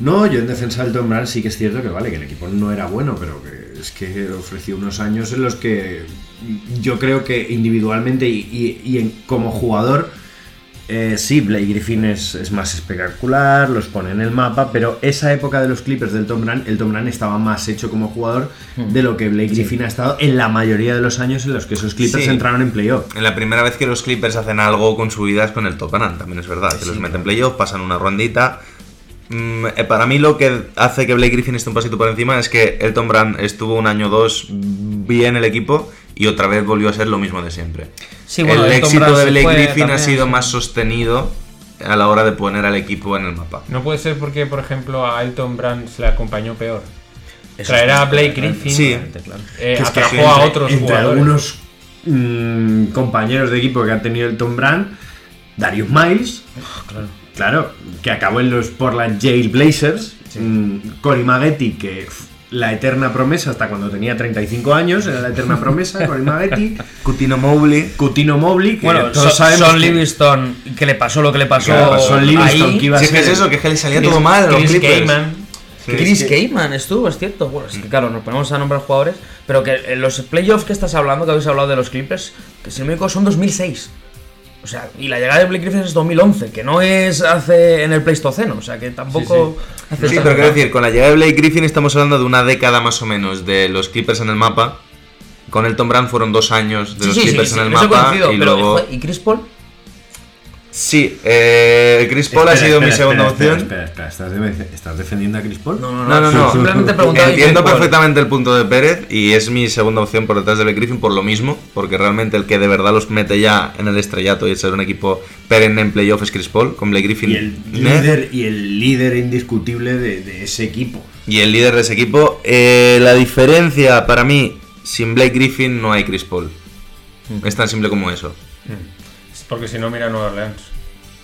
S6: No, yo en defensa del Tom Brand sí que es cierto que vale, que el equipo no era bueno, pero que es que ofreció unos años en los que yo creo que individualmente y, y- y en- como jugador, eh, sí, Blake Griffin es, es más espectacular, los pone en el mapa, pero esa época de los Clippers del Tom Brand, el Tom Brand estaba más hecho como jugador de lo que Blake Griffin ha estado en la mayoría de los años en los que esos Clippers
S5: Sí.
S6: entraron en playoff.
S5: En la primera vez que los Clippers hacen algo con su vida es con el Topanan, también es verdad. Que los meten en playoff, pasan una rondita. Mm, eh, para mí lo que hace que Blake Griffin esté un pasito por encima es que Elton Brand estuvo un año o dos bien el equipo y otra vez volvió a ser lo mismo de siempre.
S2: Sí, bueno,
S5: el
S2: Elton
S5: éxito de Blake Griffin ha sido
S2: sí.
S5: más sostenido a la hora de poner al equipo en el mapa.
S7: No puede ser porque, por ejemplo, a Elton Brand se le acompañó peor.
S2: Eso
S7: Traer a Blake Griffin
S5: Sí.
S2: claro.
S7: eh,
S6: Que es que
S7: atrajo
S6: entre-
S7: a otros
S6: entre
S7: jugadores.
S6: algunos mm, compañeros de equipo que ha tenido el Tom Brand, Darius Miles, claro. que acabó en los Portland Jail Blazers, mm, Cory Maggetti, que la eterna promesa hasta cuando tenía 35 años, era la eterna promesa, Cory Maggetti,
S5: Cutino Mobley.
S6: Cutino Mobley, que
S2: Bueno,
S6: todos
S2: Son,
S6: sabemos
S2: Son
S6: que-
S2: Livingston, que le pasó lo que le pasó
S6: Claro, Son Livingston,
S2: ahí.
S6: que iba a
S5: Si es que es eso, que es que le salía
S7: Chris-
S5: todo mal a los
S7: Chris
S5: Clippers.
S7: Kaman.
S2: Chris Kaman estuvo, es cierto. Bueno, es que claro, nos ponemos a nombrar jugadores, pero que en los playoffs que estás hablando, que habéis hablado de los Clippers, que si no me equivoco son 2006. O sea, y la llegada de Blake Griffin es 2011, que no es hace en el Pleistoceno, o sea, que tampoco hace
S5: Sí,
S2: tanto.
S5: pero quiero decir, con la llegada de Blake Griffin estamos hablando de una década más o menos de los Clippers en el mapa. Con Elton Brand fueron dos años de
S2: Sí,
S5: los
S2: sí, sí,
S5: Clippers
S2: sí,
S5: en el mapa. y
S2: pero,
S5: luego...
S2: ¿y Chris Paul?
S5: Sí, eh, Chris Paul ha
S6: Espera,
S5: sido mi segunda
S6: espera,
S5: opción.
S6: Espera, espera, ¿estás, de- ¿estás defendiendo a Chris Paul?
S2: No, no,
S5: No, no, no.
S2: Simplemente preguntaba
S5: Entiendo perfectamente el punto de Pérez y es mi segunda opción por detrás de Blake Griffin por lo mismo, porque realmente el que de verdad los mete ya en el estrellato y es ser un equipo perenne en playoff es Chris Paul, con Blake Griffin.
S6: Y el líder, y el líder indiscutible de, de ese equipo.
S5: Y el líder de ese equipo. Eh, la diferencia para mí, sin Blake Griffin no hay Chris Paul. Es tan simple como eso.
S7: Porque si no, mira Nueva Orleans.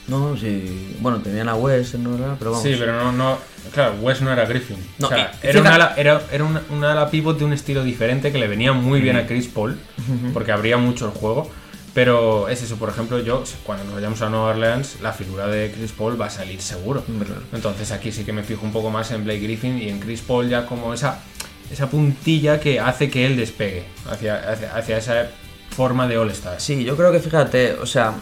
S2: No, sí. Bueno, tenían a West, ¿no? Pero vamos.
S7: Sí, pero no, no. Claro, West no era Griffin.
S2: No,
S7: o sea,
S2: y-
S7: era, una ala, era, era una, una ala pivot de un estilo diferente que le venía muy bien a Chris Paul, porque abría mucho el juego. Pero es eso, por ejemplo, yo, cuando nos vayamos a Nueva Orleans, la figura de Chris Paul va a salir seguro. Entonces aquí sí que me fijo un poco más en Blake Griffin y en Chris Paul ya como esa, esa puntilla que hace que él despegue hacia, hacia, hacia esa forma de All-Star.
S2: Sí, yo creo que fíjate, o sea,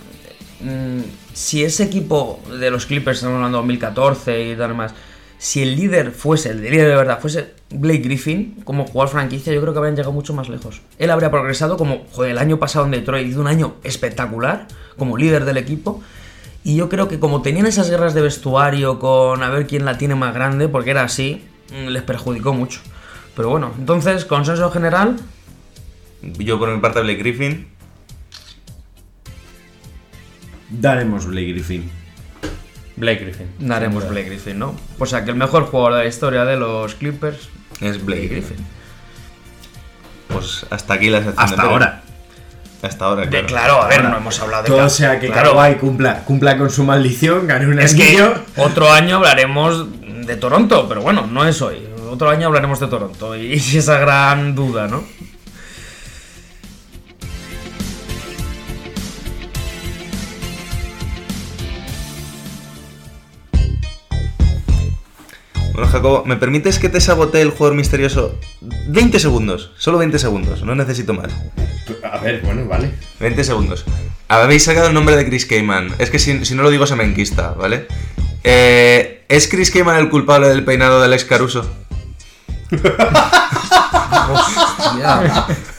S2: mm, si ese equipo de los Clippers, estamos hablando de 2014 y tal más, si el líder fuese, el líder de verdad fuese Blake Griffin, como jugador franquicia, yo creo que habrían llegado mucho más lejos. Él habría progresado como, el año pasado en Detroit hizo un año espectacular, como líder del equipo. Y yo creo que como tenían esas guerras de vestuario con a ver quién la tiene más grande, porque era así, mm, les perjudicó mucho. Pero bueno, entonces, consenso general,
S5: Yo por mi parte Blake Griffin.
S6: Daremos Blake Griffin.
S7: Blake Griffin.
S2: daremos. Blake Griffin, ¿no? O sea, que el mejor jugador de la historia de los Clippers,
S5: Es Blake
S2: Blake
S5: Griffin.
S2: Griffin.
S5: Pues hasta aquí la sección
S6: Hasta ahora.
S5: Hasta ahora,
S2: De,
S5: claro.
S2: claro, a ver, no hemos hablado de
S6: Todo sea que
S2: claro,
S6: Kawhi cumpla, cumpla con su maldición, gane un
S2: Es que otro año hablaremos de Toronto, pero bueno, no es hoy. Otro año hablaremos de Toronto y esa gran duda, ¿no?
S5: Bueno, Jacobo, ¿me permites que te sabotee el jugador misterioso 20 segundos? Solo 20 segundos, no necesito más.
S6: A ver, bueno, vale.
S5: 20 segundos. Habéis sacado el nombre de Chris Cayman. Es que si, si no lo digo se me enquista, ¿vale? Eh, ¿Es Chris Cayman el culpable del peinado del ex Caruso?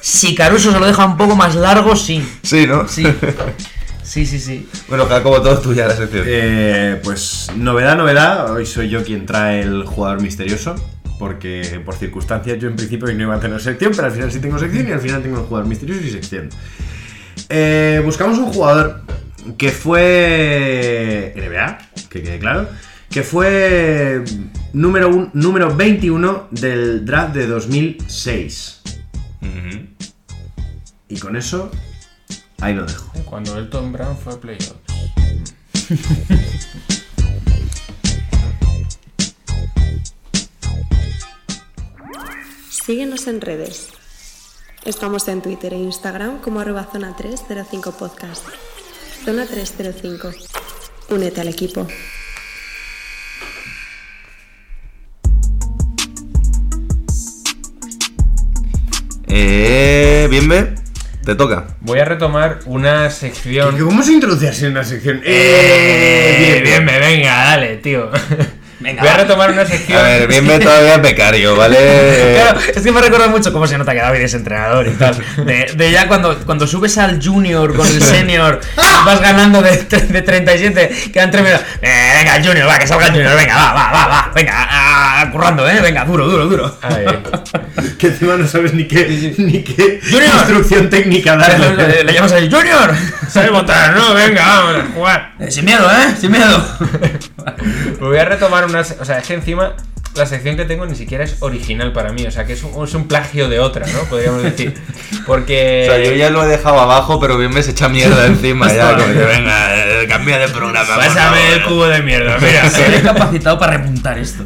S2: Si Caruso se lo deja un poco más largo, sí.
S5: Sí, ¿no?
S2: Sí. Sí, sí, sí.
S5: Bueno, Jacobo, todo tuya la sección.
S6: Eh, pues novedad, novedad. Hoy soy yo quien trae el jugador misterioso. Porque por circunstancias yo en principio hoy no iba a tener sección, pero al final sí tengo sección y al final tengo el jugador misterioso y sección. Eh, buscamos un jugador que fue NBA, que quede claro, que fue número, un- número 21 del draft de 2006.
S5: Ujú.
S6: Y con eso, ahí lo dejo.
S7: Cuando Elton Brown fue a playoffs.
S8: Síguenos en redes. Estamos en Twitter e Instagram como arroba zona 305 podcast. Zona 305. Únete al equipo.
S5: Eh, Bienve, te toca.
S7: Voy a retomar una sección.
S6: ¿Cómo se introduce así en una sección?
S7: Eh, bien, bien, venga, dale, tío.
S2: Venga,
S7: Voy a retomar una sección.
S5: A ver, Bienve todavía es becario, ¿vale?
S2: Claro, es que me recuerda mucho cómo se nota que David es entrenador y tal. De, de ya cuando, cuando subes al junior con el senior, vas ganando de, de 37, quedan tres minutos. Eh, venga, el junior, va, que salga el junior, venga, va, va, va, va, venga, ah, currando, eh, venga, duro, duro, duro.
S7: Ay,
S6: Que encima no sabes ni qué, ni qué
S2: Junior.
S6: instrucción técnica
S2: Le,
S6: darle.
S2: le llamas al junior.
S7: ¿Sabes votar? No, venga, vamos a jugar.
S2: Eh, sin miedo, eh, sin miedo.
S7: Voy a retomar una. O sea, es que encima la sección que tengo ni siquiera es original para mí. O sea, que es un, es un plagio de otra, ¿no? Podríamos decir. Porque.
S5: O sea, yo ya lo he dejado abajo, pero Bienve se echa mierda encima ya. Como que venga, eh, cambia de programa.
S7: Pásame el cubo de mierda, mira.
S2: Estoy capacitado para remontar esto.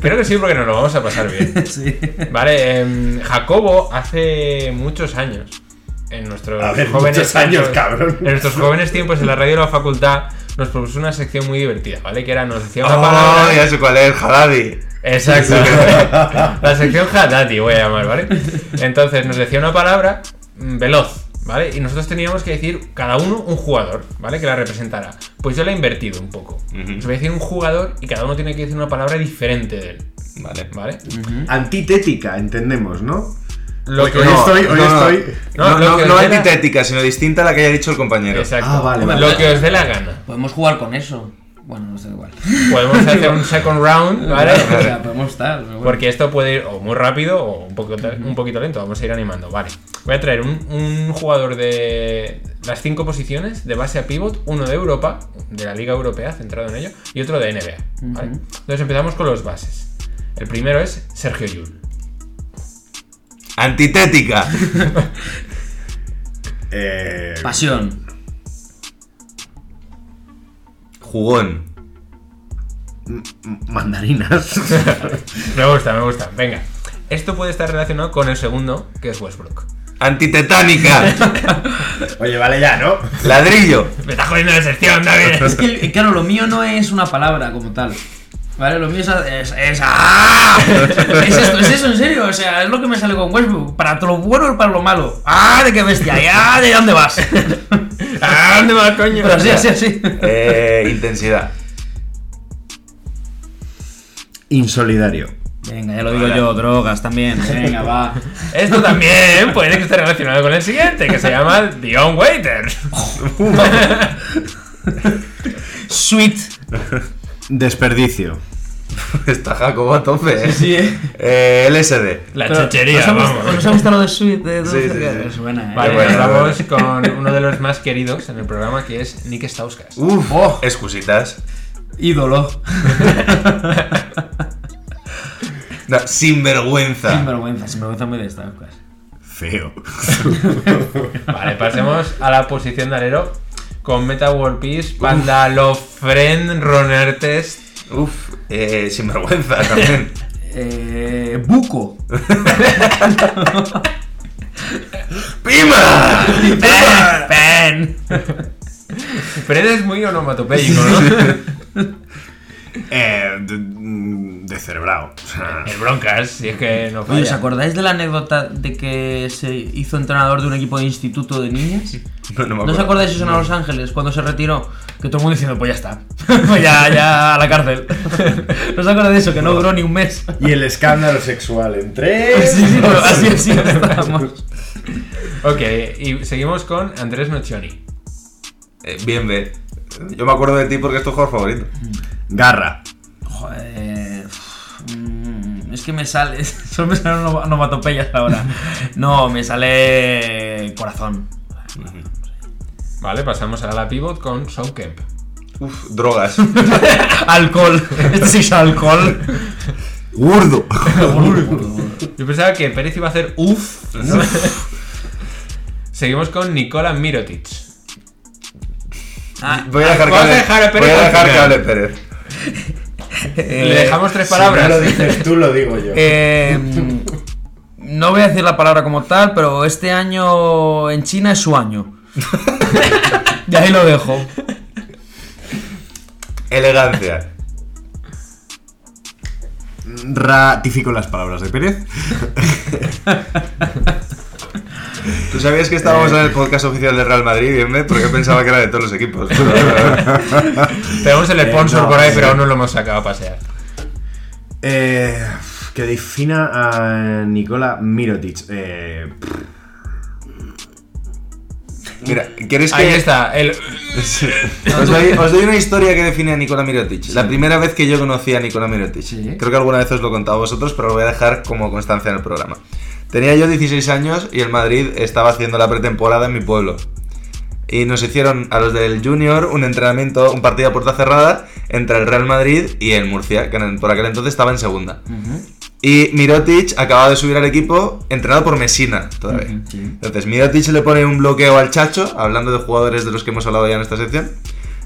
S7: Creo que sí, porque nos lo vamos a pasar bien.
S2: Sí.
S7: Vale, em, Jacobo hace muchos años, en nuestros
S6: ver,
S7: jóvenes
S6: muchos años,
S7: tiempos-
S6: cabrón.
S7: En nuestros jóvenes tiempos en la radio de la facultad nos propuso una sección muy divertida, ¿vale? Que era, nos decía una
S5: Oh,
S7: palabra.
S5: ya sé cuál es, Haddadi.
S7: Exacto. la sección Haddadi voy a llamar, ¿vale? Entonces nos decía una palabra mm, veloz, ¿vale? Y nosotros teníamos que decir cada uno un jugador, ¿vale? Que la representara. Pues yo la he invertido un poco.
S5: Ujú.
S7: Os voy a decir un jugador y cada uno tiene que decir una palabra diferente de él,
S5: Vale.
S7: ¿vale?
S6: Antitética, entendemos, ¿no?
S7: Lo
S6: Hoy-
S7: que
S6: hoy estoy, hoy
S5: no, no.
S6: estoy.
S7: No,
S5: No, no, no
S7: la-
S5: antitética, sino distinta a la que haya dicho el compañero.
S7: Exacto.
S6: Ah, vale, vale.
S7: Lo que os dé la gana.
S2: Podemos jugar con eso. Bueno, no sé igual.
S7: Podemos hacer un second round, ¿vale?
S2: O sea, podemos estar. bueno.
S7: Porque esto puede ir o muy rápido o un poquito, un poquito lento. Vamos a ir animando. Vale. Voy a traer un, un jugador de las cinco posiciones, de base a pivot, uno de Europa, de la Liga Europea, centrado en ello, y otro de NBA. ¿vale? Entonces empezamos con los bases. El primero es Sergio Yul.
S5: Antitética.
S6: Eh,
S2: Pasión.
S5: Jugón.
S6: mandarinas.
S7: Me gusta, me gusta. Venga. Esto puede estar relacionado con el segundo, que es Westbrook.
S5: Antitetánica.
S6: Oye, vale ya, ¿no?
S5: Ladrillo.
S7: Me está jodiendo la sección, David.
S2: Es que, claro, lo mío no es una palabra como tal. ¿Vale? Lo mío es. Es, es, ¡ah! es esto, es eso, en serio. O sea, es lo que me sale con Westbrook. Para lo bueno y para lo malo. ¡Ah! ¿De qué bestia? ¡Ya! ¿De dónde vas?
S7: ¿A dónde vas, coño?
S2: Pero así, así, así.
S5: Eh, intensidad.
S6: Insolidario.
S2: Venga, ya lo digo yo, drogas también. Venga, va.
S7: Esto también puede que esté relacionado con el siguiente, que se llama Dion Waiter.
S2: Sweet.
S6: Desperdicio.
S5: Está Jacobo a tope, ¿eh?
S2: Sí, eh.
S5: Eh, LSD.
S7: La
S2: Pero,
S7: chechería,
S2: ¿os ha
S7: vamos.
S2: ¿Os ha gustado lo de Sweet? De
S5: Sí, sí.
S2: Es buena, eh.
S7: Vale,
S5: bueno,
S7: vamos con uno de los más queridos en el programa, que es Nick Stauskas.
S5: Uf,
S2: Oh.
S5: excusitas.
S2: Ídolo.
S5: No, sinvergüenza.
S2: Sinvergüenza, sinvergüenza muy de estas cosas.
S6: Feo.
S7: Vale, pasemos a la posición de alero con Meta World Peace, Panda Love Friend, Runner Test.
S5: Uf, eh, sinvergüenza también.
S2: Eh. Buco.
S5: ¡Pima!
S2: Pen.
S7: Fred es muy onomatopéyico, ¿no?
S6: Eh, de, mm, descerebrado. O sea,
S7: El Broncas, si es que no
S2: Oye, ¿os
S7: falla.
S2: acordáis de la anécdota de que se hizo entrenador de un equipo de instituto de niñas?
S5: No, no me
S2: ¿No os
S5: acuerdo.
S2: acordáis eso en Los Ángeles cuando se retiró? Que todo el mundo diciendo, pues ya está. Pues ya, ya a la cárcel. ¿No os acordáis de eso? Que no duró ni un mes.
S6: y el escándalo sexual en tres.
S2: Sí, sí, pero así, así estábamos.
S7: Ok, y seguimos con Andrés Nocioni.
S5: Eh, bien, ve. Yo me acuerdo de ti porque es tu jugador favorito.
S6: Garra.
S2: Joder. mm, Es que me sale. Solo me salen onoma- onomatopeyas ahora. No, me sale. Corazón.
S7: Vale, pasamos a la pivot con Kemp.
S5: Uf, drogas.
S2: Alcohol. Este sí es alcohol.
S6: Urdo.
S7: Yo pensaba que Pérez iba a hacer uff. Seguimos con Nikola Mirotic.
S2: Ah,
S5: Voy a dejar que
S7: Vamos a
S5: hable,
S7: dejar a Pérez
S5: voy a dejar que hable Pérez.
S7: Le dejamos tres
S6: Si no
S7: palabras.
S6: lo dices tú, lo digo yo.
S2: Eh, no voy a decir la palabra como tal, pero este año en China es su año. Y ahí lo dejo.
S5: Elegancia.
S6: Ratifico las palabras de Pérez.
S5: ¿Tú sabías que estábamos en el podcast oficial del Real Madrid, bien? Porque pensaba que era de todos los equipos.
S7: Tenemos el sponsor
S6: no,
S7: por ahí,
S6: eh.
S7: pero aún no lo hemos sacado a pasear.
S6: Eh, que defina a Nikola Mirotic. Eh,
S5: Mira, ¿quieres que...?
S7: Ahí está, el...
S5: Os doy, os doy una historia que define a Nikola Mirotic. La primera vez que yo conocí a Nikola Mirotic.
S2: Sí.
S5: Creo que alguna vez os lo he contado a vosotros, pero lo voy a dejar como constancia en el programa. Tenía yo 16 años y el Madrid estaba haciendo la pretemporada en mi pueblo. Y nos hicieron a los del Junior un entrenamiento, un partido a puerta cerrada entre el Real Madrid y el Murcia, que por aquel entonces estaba en segunda. Y Mirotic acababa de subir al equipo entrenado por Messina todavía. Entonces Mirotic le pone un bloqueo al Chacho, hablando de jugadores de los que hemos hablado ya en esta sección.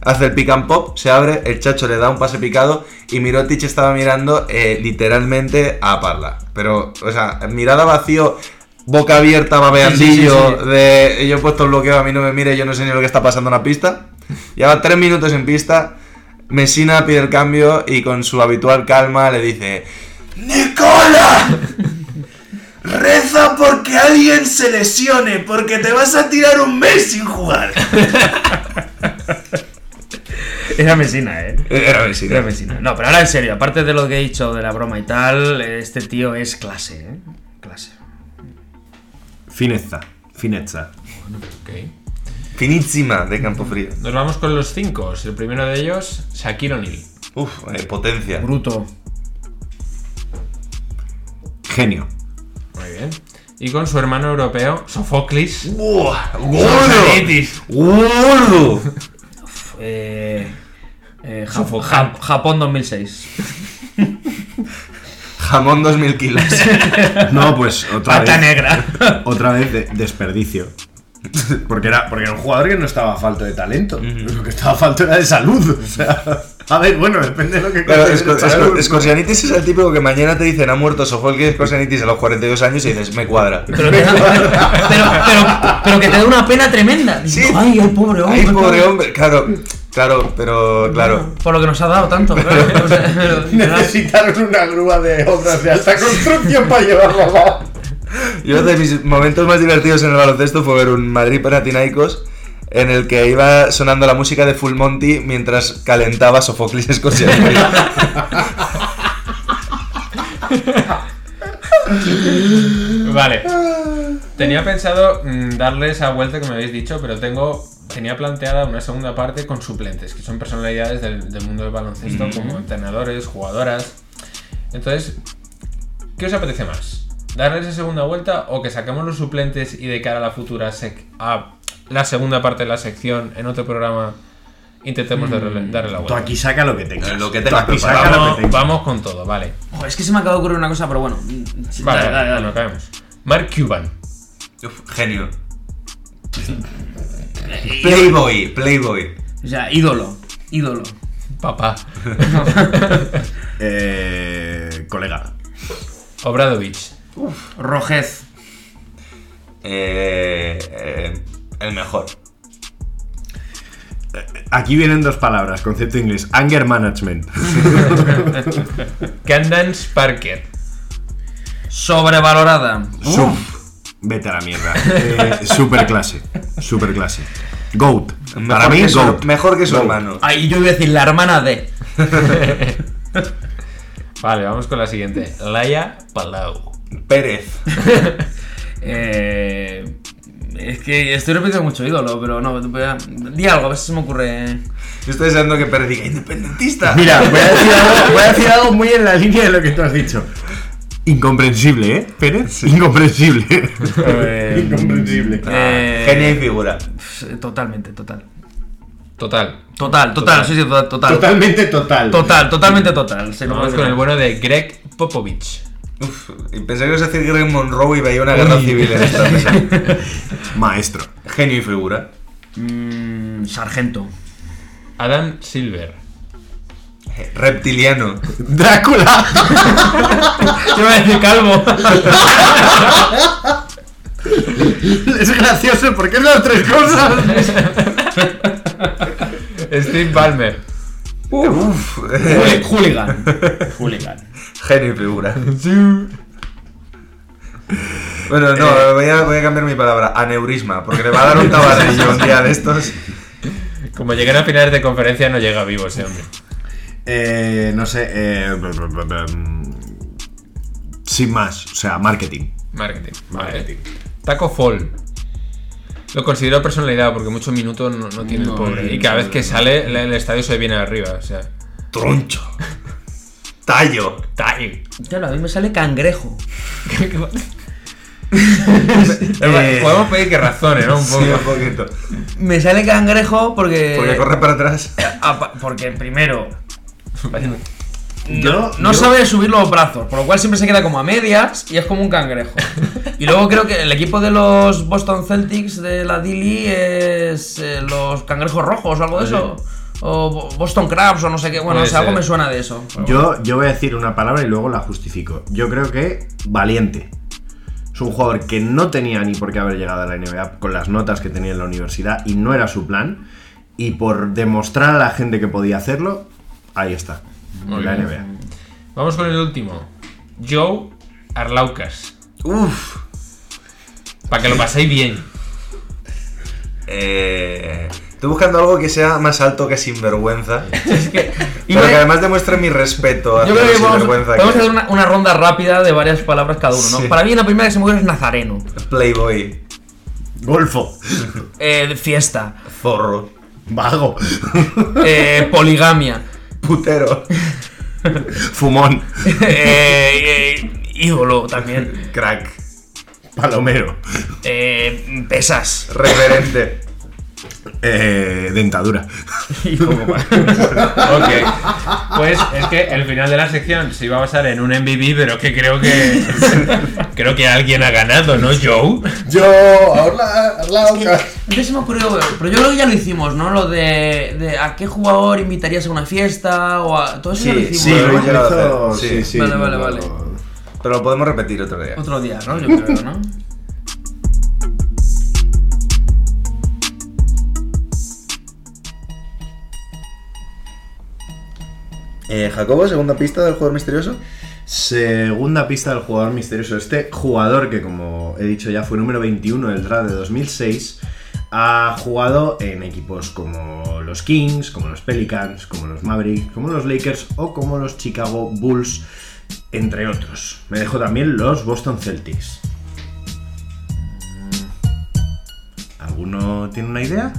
S5: Hace el pick and pop, se abre, el Chacho le da un pase picado y Mirotic estaba mirando eh, literalmente a Parla. Pero, o sea, mirada vacío, boca abierta, babeandillo,
S2: Sí, sí, sí, sí.
S5: de yo he puesto el bloqueo, a mí no me mire, yo no sé ni lo que está pasando en la pista. Lleva tres minutos en pista, Messina pide el cambio y con su habitual calma le dice... ¡Nicola! Reza porque alguien se lesione, porque te vas a tirar un mes sin jugar.
S2: Era Mesina, eh.
S5: Era Messina.
S2: Era Mesina. No, pero ahora en serio, aparte de lo que he dicho de la broma y tal, este tío es clase, eh. Clase.
S6: fineza. Finezza.
S7: Ok.
S5: Finísima de Campo Frío.
S7: Nos vamos con los cinco. El primero de ellos, Shaquille O'Neal.
S5: Uf, eh, potencia.
S2: Bruto.
S6: Genio.
S7: Muy bien. Y con su hermano europeo, Sofoclis.
S5: ¡Buah!
S7: Sofoclitis.
S5: ¡Gordo!
S2: Eh, eh, Jap-
S7: Sofocante.
S2: Jap- Japón 2006.
S5: Jamón 2000 kilos.
S6: No, pues otra
S2: Pata
S6: vez.
S2: negra.
S6: Otra vez de- desperdicio. Porque era, porque era un jugador que no estaba falto de talento. Lo que estaba falto era de salud. O sea, A ver, bueno, depende de lo que
S5: Claro, Esco-
S6: salud,
S5: Esco-
S6: ¿no?
S5: Escosianitis es el típico que mañana te dicen ha muerto Sofocles Escosianitis a los 42 años y dices, me cuadra.
S2: Pero, te da- pero, pero, pero que te da una pena tremenda.
S5: Sí.
S2: Ay, el pobre hombre.
S5: Ay, pobre hombre. Claro, claro, pero claro.
S2: Por lo que nos ha dado tanto. claro. O sea, pero-
S6: Necesitaron una grúa de obras de alta construcción para llevarlo abajo.
S5: Yo de mis momentos más divertidos en el baloncesto fue ver un Madrid Panathinaikos en el que iba sonando la música de Full Monty mientras calentaba Sofocles Escosianitis.
S7: Vale. Tenía pensado mm, darle esa vuelta que me habéis dicho, pero tengo tenía planteada una segunda parte con suplentes, que son personalidades del, del mundo del baloncesto, como entrenadores, jugadoras. Entonces, ¿qué os apetece más? ¿Darle esa segunda vuelta o que saquemos los suplentes y de cara a la futura sec a la segunda parte de la sección en otro programa intentemos darle, darle la
S6: Tú
S7: vuelta?
S6: aquí saca lo que tengas.
S5: Lo que tengas
S6: aquí
S5: preparado.
S6: saca lo
S7: Vamos,
S6: que tengas.
S7: vamos con todo, vale.
S2: Es que se me acaba de ocurrir una cosa, pero bueno. Sí,
S7: Vale,
S2: dale, dale, dale.
S7: bueno, caemos. Mark Cuban.
S5: Uf, genio. Playboy, Playboy.
S2: O sea, ídolo. Ídolo.
S7: Papá.
S6: Eh, colega.
S7: Obradovich.
S2: Rojez.
S5: Eh, eh, el mejor.
S6: Aquí vienen dos palabras, concepto inglés. Anger management.
S7: Candance Parker.
S2: Sobrevalorada.
S6: Sub. Vete a la mierda. Eh, super clase. Super clase. Goat. Para
S5: Mejor
S6: mí,
S5: que su-
S6: Goat.
S5: mejor que su
S6: Goat.
S5: hermano.
S2: Ahí yo iba a decir la hermana de.
S7: Vale, vamos con la siguiente. Laia Palau.
S5: Pérez.
S2: Eh, es que estoy repitiendo mucho ídolo, pero no. Di algo, a ver si se me ocurre.
S5: Yo estoy deseando que Pérez diga independentista.
S6: Mira, voy a, decir algo, voy a decir algo muy en la línea de lo que tú has dicho. Incomprensible, ¿eh? Pérez. Incomprensible.
S2: Eh,
S6: Incomprensible.
S2: eh,
S5: Genio y figura.
S2: Totalmente, total.
S7: Total.
S2: Total, total, sí, sí, total. Total,
S6: Totalmente total.
S2: total totalmente total. No
S7: Vamos con el bueno de Greg Popovich.
S5: Uf, pensé que ibas a decir Greg Monroe y veía una guerra civil en esta mesa.
S6: Maestro.
S5: Genio y figura.
S2: Mm, sargento.
S7: Adam Silver.
S5: Reptiliano.
S6: Drácula.
S2: Yo iba a decir calvo.
S6: es gracioso porque es las tres cosas.
S7: Steve Ballmer.
S5: Uf.
S2: Hooli- Hooligan. Hooligan.
S5: Genio y figura. Bueno, no, voy, a, voy a cambiar mi palabra. Aneurisma, porque le va a dar un tabarrillo un día de estos.
S7: Como lleguen a finales de conferencia, no llega vivo ese hombre.
S6: Eh, no sé. eh, sin más. O sea, marketing.
S7: Marketing.
S6: Marketing.
S7: Vale. Taco Fall. Lo considero personalidad porque muchos minutos no, no tiene el
S2: No,
S7: pobre. Y cada vez que sale, el, el estadio se viene arriba. O sea,
S5: Troncho. Tallo.
S7: ¡Tai!
S2: Claro, a mí me sale cangrejo.
S6: Eh,
S7: Podemos pedir que razone, ¿no? Un poco.
S5: Sí, un poquito.
S2: Me sale cangrejo porque.
S5: Porque corre para atrás.
S2: Apa- porque primero.
S6: Yo-
S2: no
S6: yo-
S2: sabe subir los brazos, por lo cual siempre se queda como a medias y es como un cangrejo. Y luego creo que el equipo de los Boston Celtics de la Dilly es eh, los cangrejos rojos o algo de eso. O Bo- Boston Crabs o no sé qué. Bueno,
S7: Puede
S2: o sea, algo
S7: ser.
S2: me suena de eso.
S6: Yo, yo voy a decir una palabra y luego la justifico. Yo creo que valiente. Es un jugador que no tenía ni por qué haber llegado a la NBA con las notas que tenía en la universidad y no era su plan. Y por demostrar a la gente que podía hacerlo, ahí está. En la NBA.
S7: Vamos con el último. Joe Arlaucas.
S5: Uf.
S7: Para que lo paséis bien.
S5: Eh, estoy buscando algo que sea más alto que sinvergüenza.
S2: Y
S5: Pero
S2: me-
S5: que además demuestre mi respeto hacia
S2: Yo creo que
S5: sinvergüenza.
S2: podemos
S5: que
S2: hacer una, una ronda rápida de varias palabras cada uno, ¿no?
S5: Sí.
S2: Para mí la primera que se me ocurre es Nazareno.
S5: es Playboy.
S6: Golfo.
S2: Eh, fiesta.
S5: Zorro.
S6: Vago.
S2: Eh, poligamia.
S5: Putero.
S6: Fumón.
S2: Eh, eh, ídolo también.
S5: Crack.
S6: Palomero.
S2: Eh, pesas.
S5: Reverente.
S6: Eh, dentadura.
S7: Ok. Pues es que el final de la sección se iba a basar en un MVP, pero que creo que creo que alguien ha ganado, ¿no, Joe?
S6: Yo, ahora, ahora,
S2: Antes se me ocurrió, pero yo creo que ya lo hicimos, ¿no? Lo de, de a qué jugador invitarías a una fiesta o a. Todo eso ya lo hicimos.
S5: sí,
S2: ¿no?
S5: lo
S6: hizo- sí,
S5: sí.
S6: sí.
S2: Vale,
S6: no
S2: vale, vale.
S5: Pero lo podemos repetir otro día.
S2: Otro día, ¿no? Yo creo, ¿no?
S5: Eh, Jacobo, segunda pista del jugador misterioso.
S6: Segunda pista del jugador misterioso. Este jugador que, como he dicho ya, fue número 21 del draft de 2006, ha jugado en equipos como los Kings, como los Pelicans, como los Mavericks, como los Lakers o como los Chicago Bulls, entre otros. Me dejo también los Boston Celtics. ¿Alguno tiene una idea?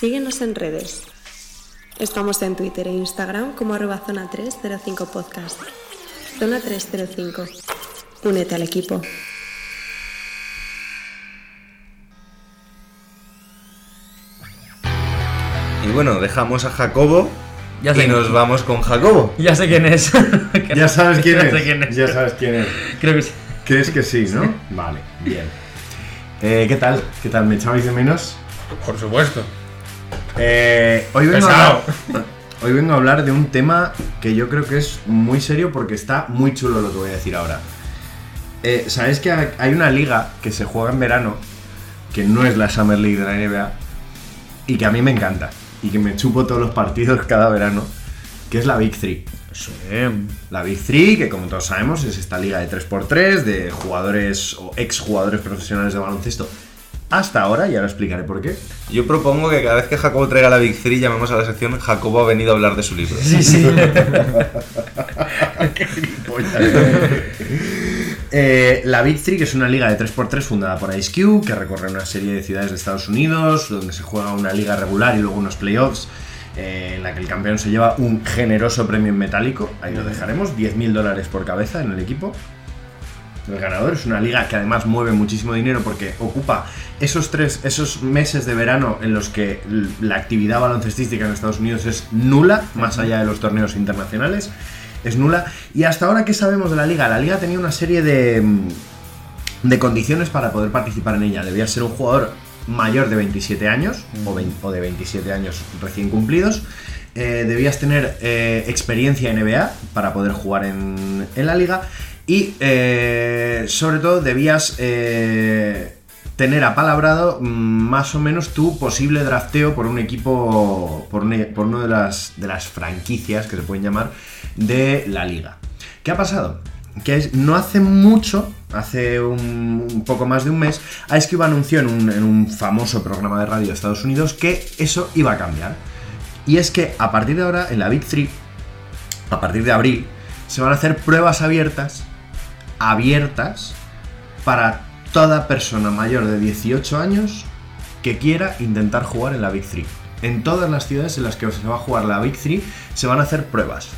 S8: Síguenos en redes. Estamos en Twitter e Instagram como arroba zona 305 podcast. Zona 305. Únete al equipo.
S5: Y bueno, dejamos a Jacobo
S2: Ya sé.
S5: y nos vamos con Jacobo.
S2: Ya sé quién es.
S6: Ya sabes quién
S2: Ya
S6: es.
S2: sé quién es.
S6: Ya sabes quién es.
S2: Creo que sí.
S6: ¿Crees que sí, no? Vale, bien. Eh, ¿Qué tal? ¿Qué tal? ¿Me echabais de menos?
S7: Por supuesto.
S6: Eh, hoy, vengo a hablar, hoy vengo a hablar de un tema que yo creo que es muy serio porque está muy chulo lo que voy a decir ahora. Eh, ¿Sabéis que hay una liga que se juega en verano, que no es la Summer League de la NBA, y que a mí me encanta, y que me chupo todos los partidos cada verano, que es la Big Three? La Big Three, que como todos sabemos es esta liga de 3x3 de jugadores o exjugadores profesionales de baloncesto. Hasta ahora, y ahora explicaré por qué.
S5: Yo propongo que cada vez que Jacobo traiga la Big Three llamemos a la sección Jacobo ha venido a hablar de su libro.
S2: Sí, sí.
S6: Eh, la Big Three, que es una liga de 3x3 fundada por Ice Cube, que recorre una serie de ciudades de Estados Unidos, donde se juega una liga regular y luego unos playoffs, eh, en la que el campeón se lleva un generoso premio en metálico, ahí lo dejaremos, 10.000 dólares por cabeza en el equipo. El ganador es una liga que además mueve muchísimo dinero porque ocupa esos tres, esos meses de verano en los que la actividad baloncestística en Estados Unidos es nula, más allá de los torneos internacionales, es nula. Y hasta ahora, ¿qué sabemos de la liga? La liga tenía una serie de, de condiciones para poder participar en ella. Debía ser un jugador mayor de 27 años o, de 27 años recién cumplidos. Eh, debías tener eh, experiencia en NBA para poder jugar en, en la liga. Y eh, sobre todo debías eh, tener apalabrado mm, más o menos tu posible drafteo por un equipo, por, una- por una de las, de las franquicias que se pueden llamar de la liga. ¿Qué ha pasado? Que no hace mucho, hace un, poco más de un mes, Ice Cube anunció en un, en un famoso programa de radio de Estados Unidos que eso iba a cambiar. Y es que a partir de ahora, en la Big Three, a partir de abril, se van a hacer pruebas abiertas, abiertas, para toda persona mayor de 18 años que quiera intentar jugar en la Big Three. En todas las ciudades en las que se va a jugar la Big Three se van a hacer pruebas.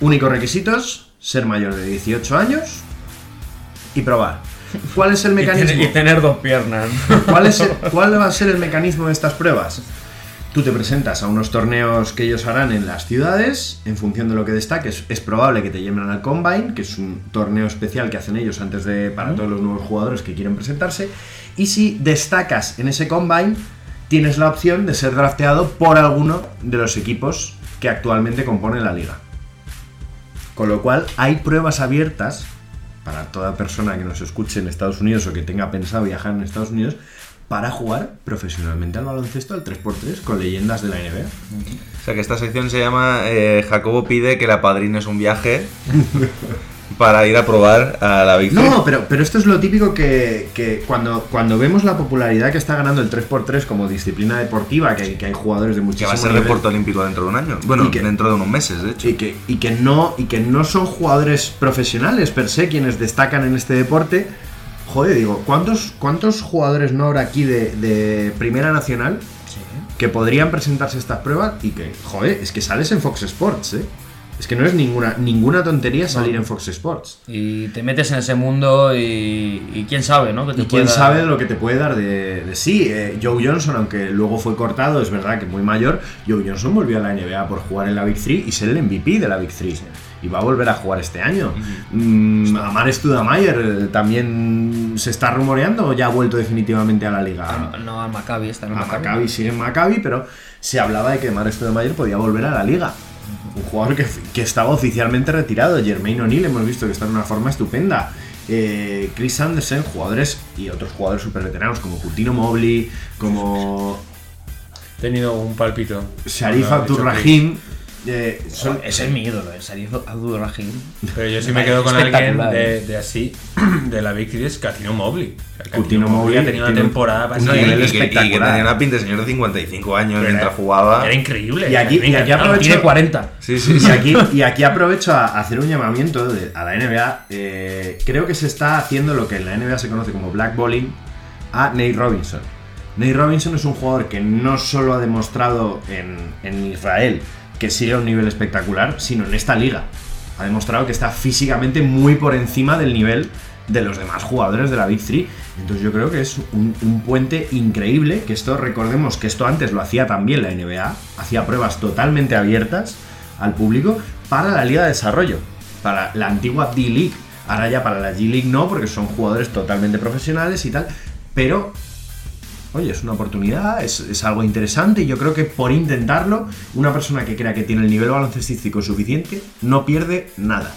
S6: Únicos requisitos, ser mayor de 18 años y probar. ¿Cuál es el
S2: Y
S6: mecanismo?
S2: tener- y tener dos piernas.
S6: ¿Cuál, es el- cuál va a ser el mecanismo de estas pruebas? Tú te presentas a unos torneos que ellos harán en las ciudades, en función de lo que destaques, es probable que te lleven al Combine, que es un torneo especial que hacen ellos antes de para todos los nuevos jugadores que quieren presentarse, y si destacas en ese Combine, tienes la opción de ser drafteado por alguno de los equipos que actualmente componen la liga. Con lo cual, hay pruebas abiertas para toda persona que nos escuche en Estados Unidos o que tenga pensado viajar en Estados Unidos para jugar profesionalmente al baloncesto al 3x3 con leyendas de la NBA.
S5: O sea que esta sección se llama eh, Jacobo pide que la padrines un viaje para ir a probar a la Big.
S6: No, pero, pero esto es lo típico que, que cuando, cuando vemos la popularidad que está ganando el 3x3 como disciplina deportiva, que, hay- que hay jugadores de
S5: que
S6: muchísimo
S5: va a ser
S6: nivel,
S5: deporte olímpico dentro de un año. Bueno,
S6: que-
S5: dentro de unos meses, de hecho.
S6: y que, y que no y que no son jugadores profesionales per se quienes destacan en este deporte joder digo cuántos cuántos jugadores no habrá aquí de, de primera nacional que podrían presentarse estas pruebas y que joder es que sales en Fox Sports eh Es que no es ninguna, ninguna tontería salir en Fox Sports.
S2: Y te metes en ese mundo y, y quién sabe, ¿no? Que te
S6: Y quién
S2: pueda-
S6: sabe lo que te puede dar de, de sí. eh, Joe Johnson, aunque luego fue cortado, es verdad que muy mayor, Joe Johnson volvió a la NBA por jugar en la Big 3 y ser el MVP de la Big 3. Y va a volver a jugar este año. Mm, Amar Studamayer eh, también se está rumoreando o ya ha vuelto definitivamente a la liga.
S2: Ah, No, al Maccabi, está en el
S6: a
S2: Maccabi.
S6: Maccabi sigue en Maccabi, pero se hablaba de que Amar Studamayer podía volver a la liga. Un jugador que, que estaba oficialmente retirado. Jermaine O'Neal hemos visto que está en una forma estupenda. Eh, Chris Anderson, jugadores y otros jugadores super veteranos como Coutinho Mobley, como
S7: He tenido un palpito.
S6: Sharif Abdurrahim. Eh, son-
S2: Ese es mi ídolo, eh, Sharif Abdurrahim.
S7: Chris. Pero yo sí me quedo con alguien de,
S2: eh.
S7: de así, de la Big Three, es Catino Mobley. O sea,
S6: Coutinho Mobley
S7: ha tenido una temporada
S5: y,
S7: pasada.
S5: y y que
S6: espectacular.
S5: tenía una pinta de señor de 55 años
S7: Pero
S5: mientras
S7: era-
S5: jugaba.
S7: Era increíble.
S6: Y aquí- y aquí aprovecho-
S2: Tiene 40.
S5: Sí, sí,
S6: Y
S5: sí.
S6: aquí, y aquí aprovecho a hacer un llamamiento de- a la NBA. Eh, creo que se está haciendo lo que en la NBA se conoce como blackballing a Nate Robinson. Nate Robinson es un jugador que no solo ha demostrado en, en Israel que sigue a un nivel espectacular, sino en esta liga. Ha demostrado que está físicamente muy por encima del nivel de los demás jugadores de la Big 3. Entonces yo creo que es un, un puente increíble, que esto recordemos que esto antes lo hacía también la NBA, hacía pruebas totalmente abiertas al público para la Liga de Desarrollo, para la antigua D-League. Ahora ya para la G-League no, porque son jugadores totalmente profesionales y tal, pero oye, es una oportunidad, es, es algo interesante y yo creo que por intentarlo, una persona que crea que tiene el nivel baloncestístico suficiente no pierde nada.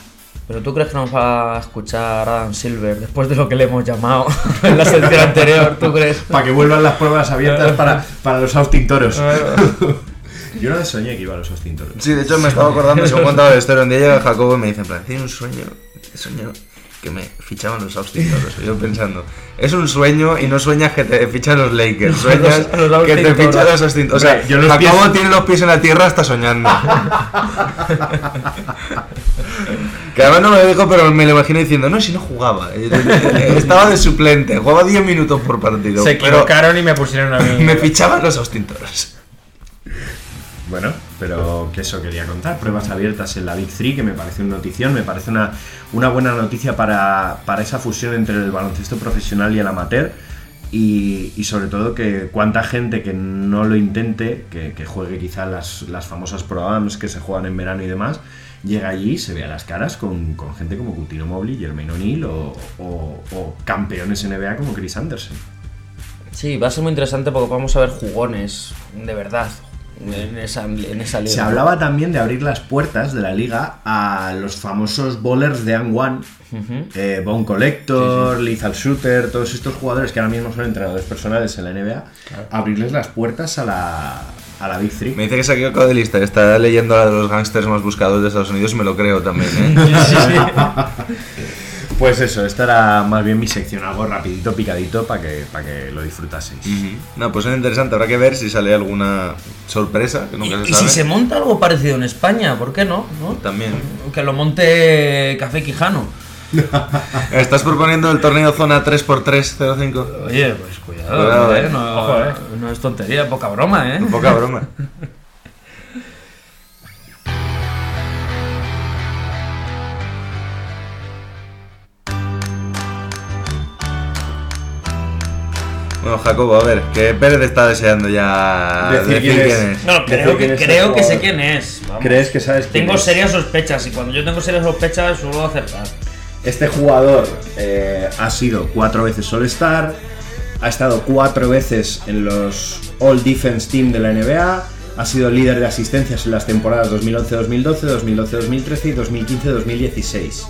S2: Pero tú crees que nos va a escuchar Adam Silver después de lo que le hemos llamado en la sección anterior, ¿tú crees?
S6: Para que vuelvan las pruebas abiertas para, para los Austin Toros. Yo una vez soñé que iba a los Austin Toros.
S5: Sí, de hecho me estaba acordando, se me contaba la historia. Un día llega Jacobo y me dice, en plan, tiene un sueño, he soñado que me fichaban los Austin Toros. Yo pensando, es un sueño y no sueñas que te fichan los Lakers, sueñas
S2: Los- los
S5: que te fichan los Austin Toros. O sea,
S6: yo los
S5: Jacobo
S6: pienso-
S5: tiene los pies en la tierra hasta soñando. que además no me lo dijo, pero me lo imagino diciendo, no, si no jugaba. Estaba de suplente, jugaba 10 minutos por partido.
S7: Se
S5: pero
S7: equivocaron y me pusieron a mí.
S5: me fichaban los Austin Toros.
S6: Bueno, pero que eso quería contar. Pruebas abiertas en la Big 3, que me parece una notición, me parece una, una buena noticia para, para esa fusión entre el baloncesto profesional y el amateur. Y, y sobre todo que cuánta gente que no lo intente, que, que juegue quizá las, las famosas Pro Ams que se juegan en verano y demás, llega allí y se ve a las caras con, con gente como Coutinho Mobley, Jermaine O'Neal o, o- o campeones NBA como Chris Anderson.
S2: Sí, va a ser muy interesante porque vamos a ver jugones, de verdad, en esa, en esa liga.
S6: Se hablaba también de abrir las puertas de la liga a los famosos bowlers de And One, eh, Bone Collector, Lethal Shooter, todos estos jugadores que ahora mismo son entrenadores personales en la NBA, abrirles las puertas a la, a la Big Three.
S5: Me dice que se ha equivocado de lista, está leyendo la de los gangsters más buscados de Estados Unidos y me lo creo también, ¿eh?
S6: Pues eso, esta era más bien mi sección, algo rapidito, picadito, para que, para que lo disfrutaseis.
S5: No, pues es interesante, habrá que ver si sale alguna sorpresa, que
S2: Y,
S5: nunca se
S2: y
S5: sabe.
S2: si se monta algo parecido en España, ¿por qué no? ¿No?
S5: También.
S2: Que lo monte Café Quijano.
S5: ¿Estás proponiendo el torneo zona 3x305?
S2: Oye, pues cuidado,
S5: Cuidado,
S2: eh,
S5: eh.
S2: No,
S7: Ojo, eh.
S2: no es tontería, poca broma, ¿eh?
S5: Poca broma. Bueno, Jacobo, a ver, que Pérez está deseando ya
S6: Decir quién es.
S2: No, creo, que,
S6: es
S2: creo que sé quién es. vamos.
S6: ¿Crees que sabes quién
S2: Tengo
S6: es?
S2: serias sospechas y cuando yo tengo serias sospechas suelo acertar.
S6: Este jugador eh, ha sido cuatro veces All-Star, ha estado cuatro veces en los All Defense Team de la NBA, ha sido líder de asistencias en las temporadas 2011-2012, 2012-2013 y 2015-2016.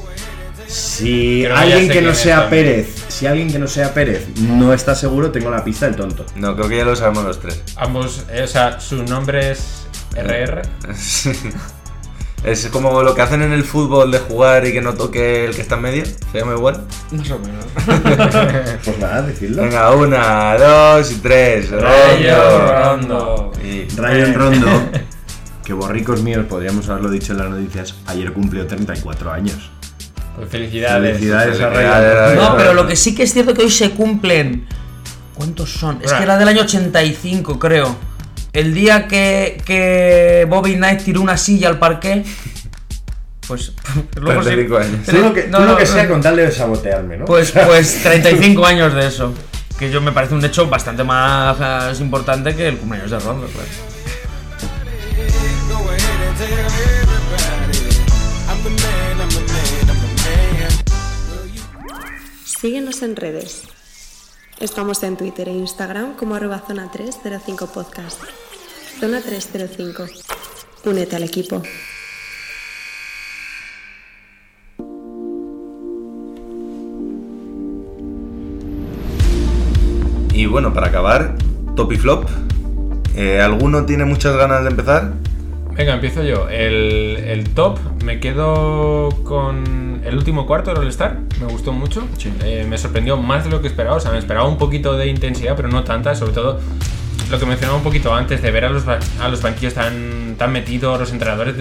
S6: Si
S7: Creo
S6: alguien que no sea
S7: también.
S6: Pérez, si alguien que no sea Pérez no está seguro, tengo la pista del tonto.
S5: No, creo que ya lo sabemos los tres.
S7: Ambos, eh, o sea, su nombre es RR.
S5: Es como lo que hacen en el fútbol de jugar y que no toque el que está en medio. Se llama igual.
S2: Más o menos.
S6: Pues nada, decidlo.
S5: Venga, una, dos y tres.
S2: Rayo
S5: Rondo.
S2: Rondo.
S5: Y-
S6: Ryan Rondo, que borricos míos, podríamos haberlo dicho en las noticias, ayer cumplió 34 años.
S7: Pues felicidades.
S6: Felicidades a
S5: Felicidades,
S6: Ryan.
S2: No, pero lo que sí que es cierto que hoy se cumplen. ¿Cuántos son? Es que era del año 85, creo. El día que, que Bobby Knight tiró una silla al parque. Pues luego sí.
S5: 35 años.
S6: Tú lo que,
S2: No,
S6: tú lo
S2: no,
S6: que
S2: no.
S6: sea con tal de sabotearme, ¿no?
S2: Pues, pues 35 años de eso. Que yo me parece un hecho bastante más importante que el cumpleaños de Rondo, claro.
S8: Síguenos en redes. Estamos en Twitter e Instagram como arroba zona 305 podcast. Zona 305. Únete al equipo.
S5: Y bueno, para acabar, top y flop. Eh, ¿Alguno tiene muchas ganas de empezar?
S7: Venga, empiezo yo. El, el top, me quedo con el último cuarto del All-Star. Me gustó mucho. Eh, me sorprendió más de lo que esperaba. O sea, me esperaba un poquito de intensidad, pero no tanta. Sobre todo lo que mencionaba un poquito antes, de ver a los, a los banquillos tan, tan metidos, los entrenadores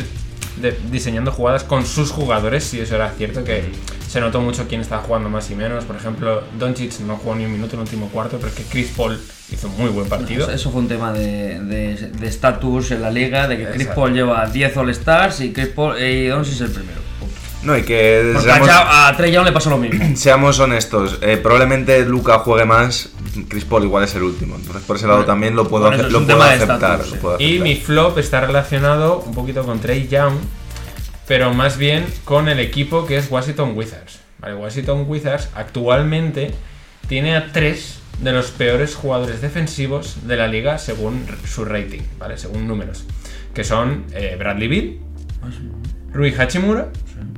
S7: de- de- diseñando jugadas con sus jugadores. Y eso era cierto que se notó mucho quién estaba jugando más y menos. Por ejemplo, Doncic no jugó ni un minuto en el último cuarto, pero es que Chris Paul hizo un muy buen partido.
S2: Eso, eso fue un tema de de- de estatus en la liga, de que Chris
S7: Exacto.
S2: Paul lleva 10 All-Stars y Chris Paul y Doncic es el primero.
S5: No, y que
S2: a,
S5: seamos,
S2: Ja- a Trey Young le pasó lo mismo.
S5: seamos honestos. eh, probablemente Luca juegue más, Chris Paul igual es el último. Entonces por ese lado
S2: Bueno,
S5: también lo puedo,
S2: bueno, eso
S5: hacer-
S2: es
S5: lo
S2: un
S5: puedo
S2: tema de
S5: aceptar. lo
S7: Y
S5: aceptar.
S7: mi flop está relacionado un poquito con Trey Young, pero más bien con el equipo que es Washington Wizards. Vale, Washington Wizards actualmente tiene a tres de los peores jugadores defensivos de la liga según su rating, ¿vale? Según números. Que son eh, Bradley Bill, Rui Hachimura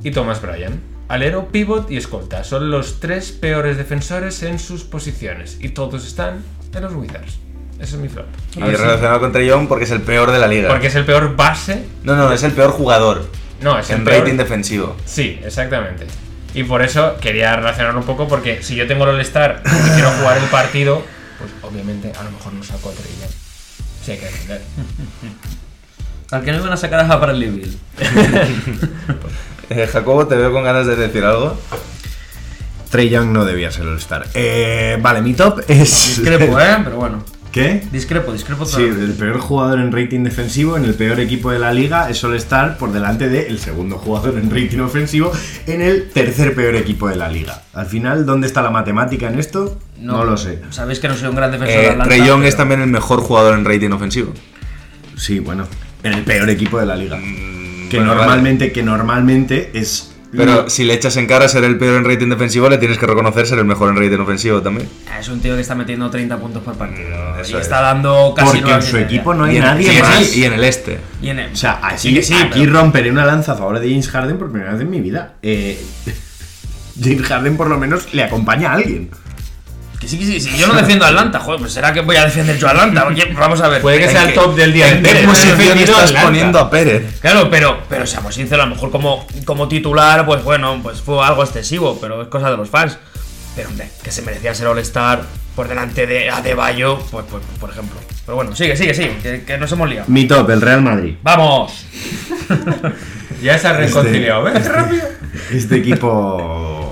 S7: y Thomas Bryan. Alero, pivot y escolta. Son los tres peores defensores en sus posiciones. Y todos están en los Wizards. Ese es mi flop.
S5: Y relacionado con Trey Young porque es el peor de la liga.
S7: Porque es el peor base.
S5: No, no, es el peor jugador
S7: No, es el
S5: en
S7: peor.
S5: rating defensivo.
S7: Sí, exactamente. Y por eso quería relacionarlo un poco porque si yo tengo el All-Star y quiero jugar el partido, pues obviamente a lo mejor no saco a Trey Young. Sí hay que defender.
S2: Al que no iban a sacar a Bradley Bill.
S5: Eh, Jacobo, te veo con ganas de decir algo.
S6: Trey Young no debía ser All-Star. Eh, vale, mi top es.
S2: Discrepo, ¿eh? Pero bueno.
S6: ¿Qué?
S2: Discrepo, discrepo
S6: Sí,
S2: totalmente.
S6: el peor jugador en rating defensivo, en el peor equipo de la liga, es All-Star por delante del segundo jugador en rating ofensivo, en el tercer peor equipo de la liga. Al final, ¿dónde está la matemática en esto? No, lo sé.
S2: Sabéis que no soy un gran defensor de
S5: Eh,
S2: Atlanta.
S5: Trey Young
S2: pero-
S5: es también el mejor jugador en rating ofensivo.
S6: Sí, bueno, en el peor equipo de la liga. Que
S5: bueno,
S6: normalmente, que normalmente es.
S5: Pero si le echas en cara ser el peor en rating defensivo, le tienes que reconocer ser el mejor en rating ofensivo también.
S2: Ah, Es un tío que está metiendo 30 puntos por partido. Y
S5: es.
S2: está dando casi
S6: Porque en su equipo no hay
S5: y, en,
S6: nadie más.
S5: y en el este.
S2: Y en el-
S6: O sea, aquí,
S2: Sí que sí,
S6: aquí
S2: pero-
S6: romperé una lanza a favor de James Harden por primera vez en mi vida. Eh, James Harden por lo menos le acompaña a alguien.
S2: Que sí, que sí, sí. Yo no defiendo a Atlanta, joder, pues será que voy a defender yo a Atlanta. Vamos a ver.
S7: Puede que
S2: ¿En
S7: sea el top del día
S5: ¿En qué
S7: entero.
S5: posición estás
S7: Atlanta.
S5: poniendo a Pérez?
S2: Claro, pero, pero seamos sinceros, a lo mejor como, como titular, pues bueno, pues fue algo excesivo, pero es cosa de los fans. Pero hombre, que se merecía ser All-Star por delante de Adebayo, pues, pues, por ejemplo. Pero bueno, sigue, sigue, sigue, que, que nos hemos liado.
S6: Mi top, el Real Madrid.
S2: ¡Vamos!
S7: Ya se ha reconciliado, ¿ves? Rápido.
S6: Este equipo.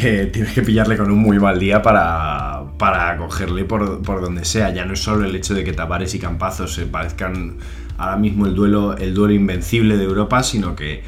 S6: Que, tienes que pillarle con un muy mal día para, para cogerle por, por donde sea. Ya no es solo el hecho de que Tavares y Campazos se parezcan ahora mismo el duelo, el duelo invencible de Europa, sino que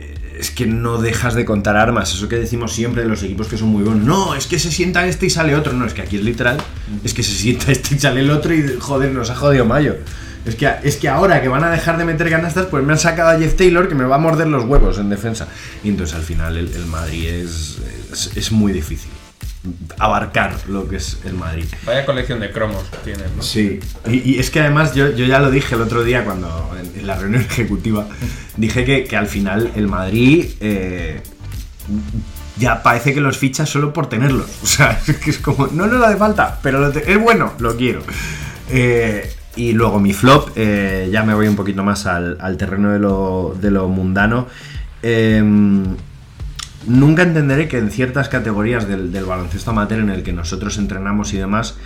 S6: eh, es que no dejas de contar armas. Eso que decimos siempre de los equipos que son muy buenos. No, es que se sienta este y sale otro. No, es que aquí es literal. Es que se sienta este y sale el otro y joder, nos ha jodido Mayo. Es que, es que ahora que van a dejar de meter canastas, pues me han sacado a Jeff Taylor que me va a morder los huevos en defensa. Y entonces al final el, el Madrid es, es, es muy difícil abarcar lo que es el Madrid.
S7: Vaya colección de cromos que tienen, ¿no?
S6: Sí, y, y es que además yo, yo ya lo dije el otro día cuando en, en la reunión ejecutiva, dije que, que al final el Madrid eh, ya parece que los ficha solo por tenerlos. O sea, es que es como, no nos hace falta, pero lo te- es bueno, lo quiero. Eh, y luego mi flop, eh, ya me voy un poquito más al, terreno de lo, de lo mundano. Em, Nunca entenderé que en ciertas categorías del, baloncesto amateur en el que nosotros entrenamos y demás,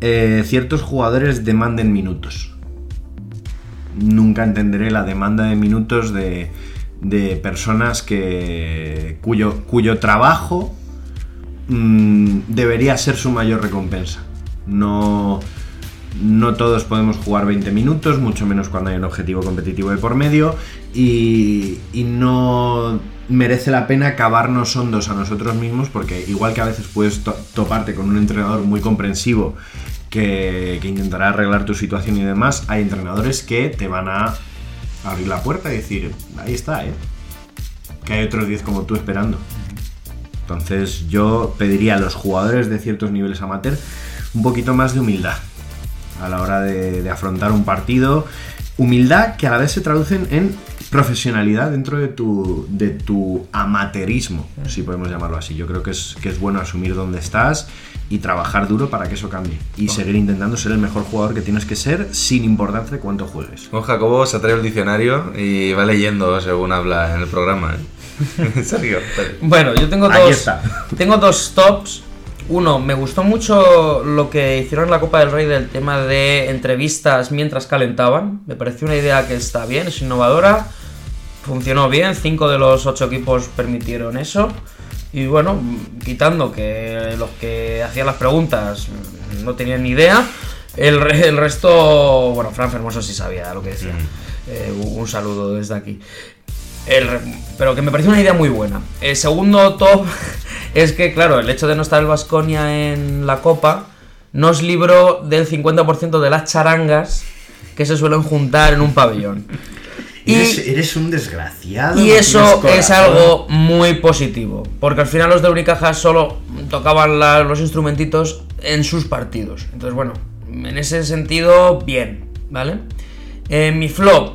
S6: eh, ciertos jugadores demanden minutos. Nunca entenderé la demanda de minutos de, personas que, cuyo, cuyo trabajo mm, debería ser su mayor recompensa. No, no todos podemos jugar 20 minutos, mucho menos cuando hay un objetivo competitivo de por medio, y, no merece la pena cavarnos hondos a nosotros mismos, porque igual que a veces puedes to- toparte con un entrenador muy comprensivo que, que intentará arreglar tu situación y demás, hay entrenadores que te van a abrir la puerta y decir, ahí está, ¿eh? Que hay otros 10 como tú esperando. Entonces yo pediría a los jugadores de ciertos niveles amateur un poquito más de humildad a la hora de, de afrontar un partido. Humildad que a la vez se traducen en profesionalidad dentro de tu, de tu amateurismo, si podemos llamarlo así. Yo creo que es, que es bueno asumir dónde estás y trabajar duro para que eso cambie. Y seguir intentando ser el mejor jugador que tienes que ser sin importar cuánto juegues.
S5: Con Jacobo se traído el diccionario y va leyendo según habla en el programa. ¿eh? en serio.
S2: Bueno, yo tengo dos. Tengo dos tops. Uno, me gustó mucho lo que hicieron en la Copa del Rey del tema de entrevistas mientras calentaban. Me pareció una idea que está bien, es innovadora. Funcionó bien, cinco de los ocho equipos permitieron eso. Y bueno, quitando que los que hacían las preguntas no tenían ni idea, el, re- el resto, bueno, Fran Fermoso sí sabía lo que decía. Eh, un saludo desde aquí. El pero que me pareció una idea muy buena. El segundo top es que, claro, el hecho de no estar el Vasconia en la Copa nos libró del 50% de las charangas que se suelen juntar en un pabellón. Y,
S6: Eres, eres un desgraciado.
S2: y eso es algo muy positivo, porque al final los de Unicaja solo tocaban la- los instrumentitos en sus partidos. Entonces, bueno, en ese sentido, bien, ¿vale? Eh, mi flop,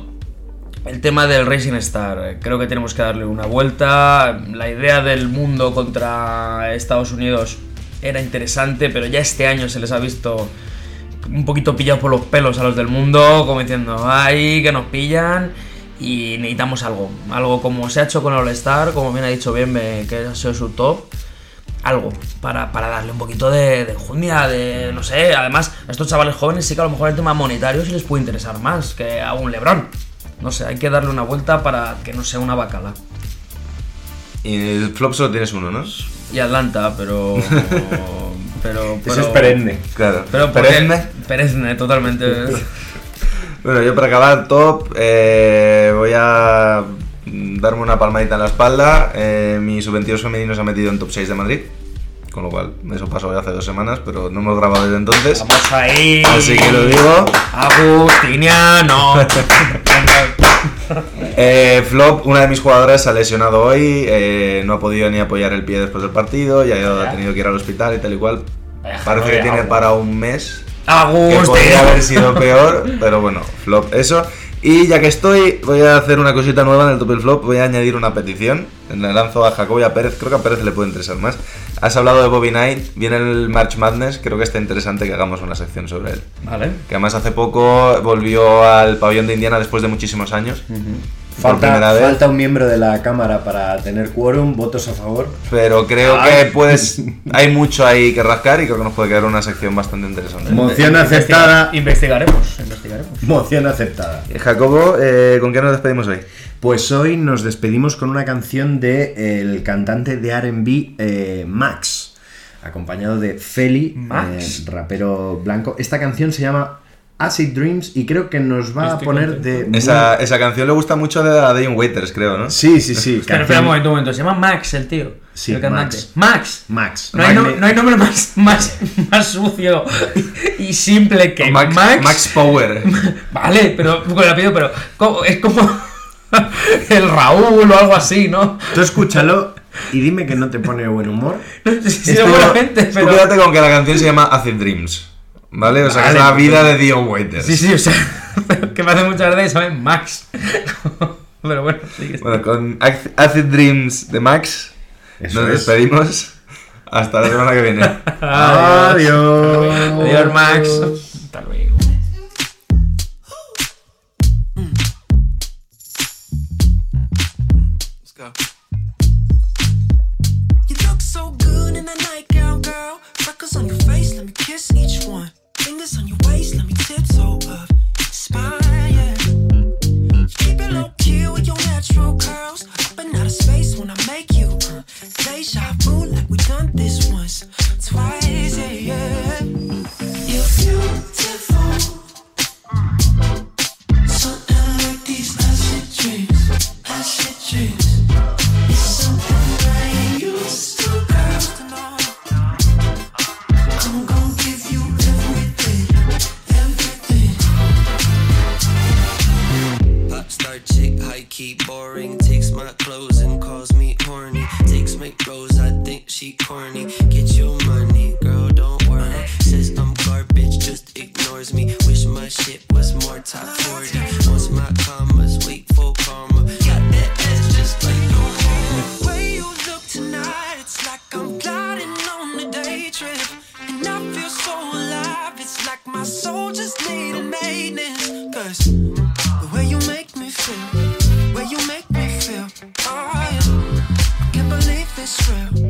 S2: el tema del Racing Star. eh, Creo que tenemos que darle una vuelta. La idea del mundo contra Estados Unidos era interesante, pero ya este año se les ha visto un poquito pillados por los pelos a los del mundo, como diciendo, ay, que nos pillan. Y necesitamos algo, algo como se ha hecho con el All-Star, como bien ha dicho bien, que ha sido su top, algo para, para darle un poquito de, de de no sé. Además, a estos chavales jóvenes sí que a lo mejor el tema monetario sí les puede interesar más que a un Lebron. No sé, hay que darle una vuelta para que no sea una bacala.
S5: Y el flop solo tienes uno, ¿no?
S2: Y Atlanta, pero. pero. Pero
S6: es perenne.
S5: Claro.
S2: Pero
S5: Perenne.
S2: perenne. Totalmente.
S5: Bueno, yo para acabar top eh, voy a darme una palmadita en la espalda. Eh, mi sub-22 femenino se ha metido en top 6 de Madrid. Con lo cual, eso pasó ya hace dos semanas, pero no hemos grabado desde entonces.
S2: Vamos ahí.
S5: Así que lo digo.
S2: Agustiniano.
S5: Eh, Flop, una de mis jugadoras se ha lesionado hoy, eh, no ha podido ni apoyar el pie después del partido, y ha, tenido que ir al hospital y tal y cual. Parece que tiene para un mes, que podría haber sido peor, pero bueno, Flop, eso. Y ya que estoy, voy a hacer una cosita nueva en el top flop, voy a añadir una petición. Le lanzo a Jacob y a Pérez, creo que a Pérez le puede interesar más. Has hablado de Bobby Knight, viene el March Madness, creo que está interesante que hagamos una sección sobre él.
S2: Vale.
S5: Que además hace poco volvió al pabellón de Indiana después de muchísimos años. Por
S6: Falta,
S5: primera vez.
S6: falta un miembro de la cámara para tener quórum, votos a favor.
S5: Pero creo
S6: Ay.
S5: que puedes. Hay mucho ahí que rascar y creo que nos puede quedar una sección bastante interesante.
S6: Moción aceptada.
S2: Investigaremos, investigaremos.
S6: Moción aceptada.
S5: Eh, Jacobo, eh, ¿con qué nos despedimos hoy?
S6: Pues hoy nos despedimos con una canción de eh, el cantante de R&B eh, Max, acompañado de Feli,
S2: Max.
S6: eh, rapero blanco. Esta canción se llama Acid Dreams y creo que nos va
S7: Estoy
S6: a poner de...
S5: Esa, esa canción le gusta mucho de a Dion Waiters, creo, ¿no?
S6: Sí, sí, sí.
S2: Espera, espera un momento, un momento. Se llama Max el tío.
S6: Sí,
S2: el cantante.
S6: Max.
S2: Max.
S6: Max.
S2: No hay, no, no hay nombre más, más, más sucio y simple que
S5: Max,
S2: Max.
S5: Max Power.
S2: Vale, pero con el apellido, pero ¿cómo? es como el Raúl o algo así, ¿no?
S6: Tú escúchalo y dime que no te pone buen humor.
S2: Sí, sí,
S5: Esto-
S2: seguramente,
S5: tú
S2: pero.
S5: quédate con que la canción se llama Acid Dreams. ¿Vale? O sea, que es la vida de Dion Waiters.
S2: Sí, sí, o sea, que me hace mucha gracia llame Max. pero bueno, sí.
S5: Bueno, con Ac- Acid Dreams de Max
S6: Eso
S5: nos
S6: es.
S5: despedimos. Hasta la semana que viene.
S6: Adiós.
S2: Adiós, Max. Hasta luego.
S3: Let's go.
S9: You look so good in that nightgown, girl. Freckles on your face, let me kiss each one. Fingers on your waist, let me tiptoe up. Spine. Keep it low key with your natural curls. Up and out of space when I make you. Uh, deja vu like we done this once, twice, yeah, yeah. You're beautiful,
S10: star chick, high key boring. Takes my clothes and calls me horny. Takes my rose, I think she corny. Get your money, girl, don't worry. Says I'm garbage, just ignores me. Wish my shit was more top 40. Wants my commas, wait for karma.
S9: Got that ass just like no karma. The way you look tonight, it's like I'm gliding on a day trip. And I feel so alive, it's like my soul just needed maintenance. Cause where you make me feel. Oh, yeah. Can't believe it's real.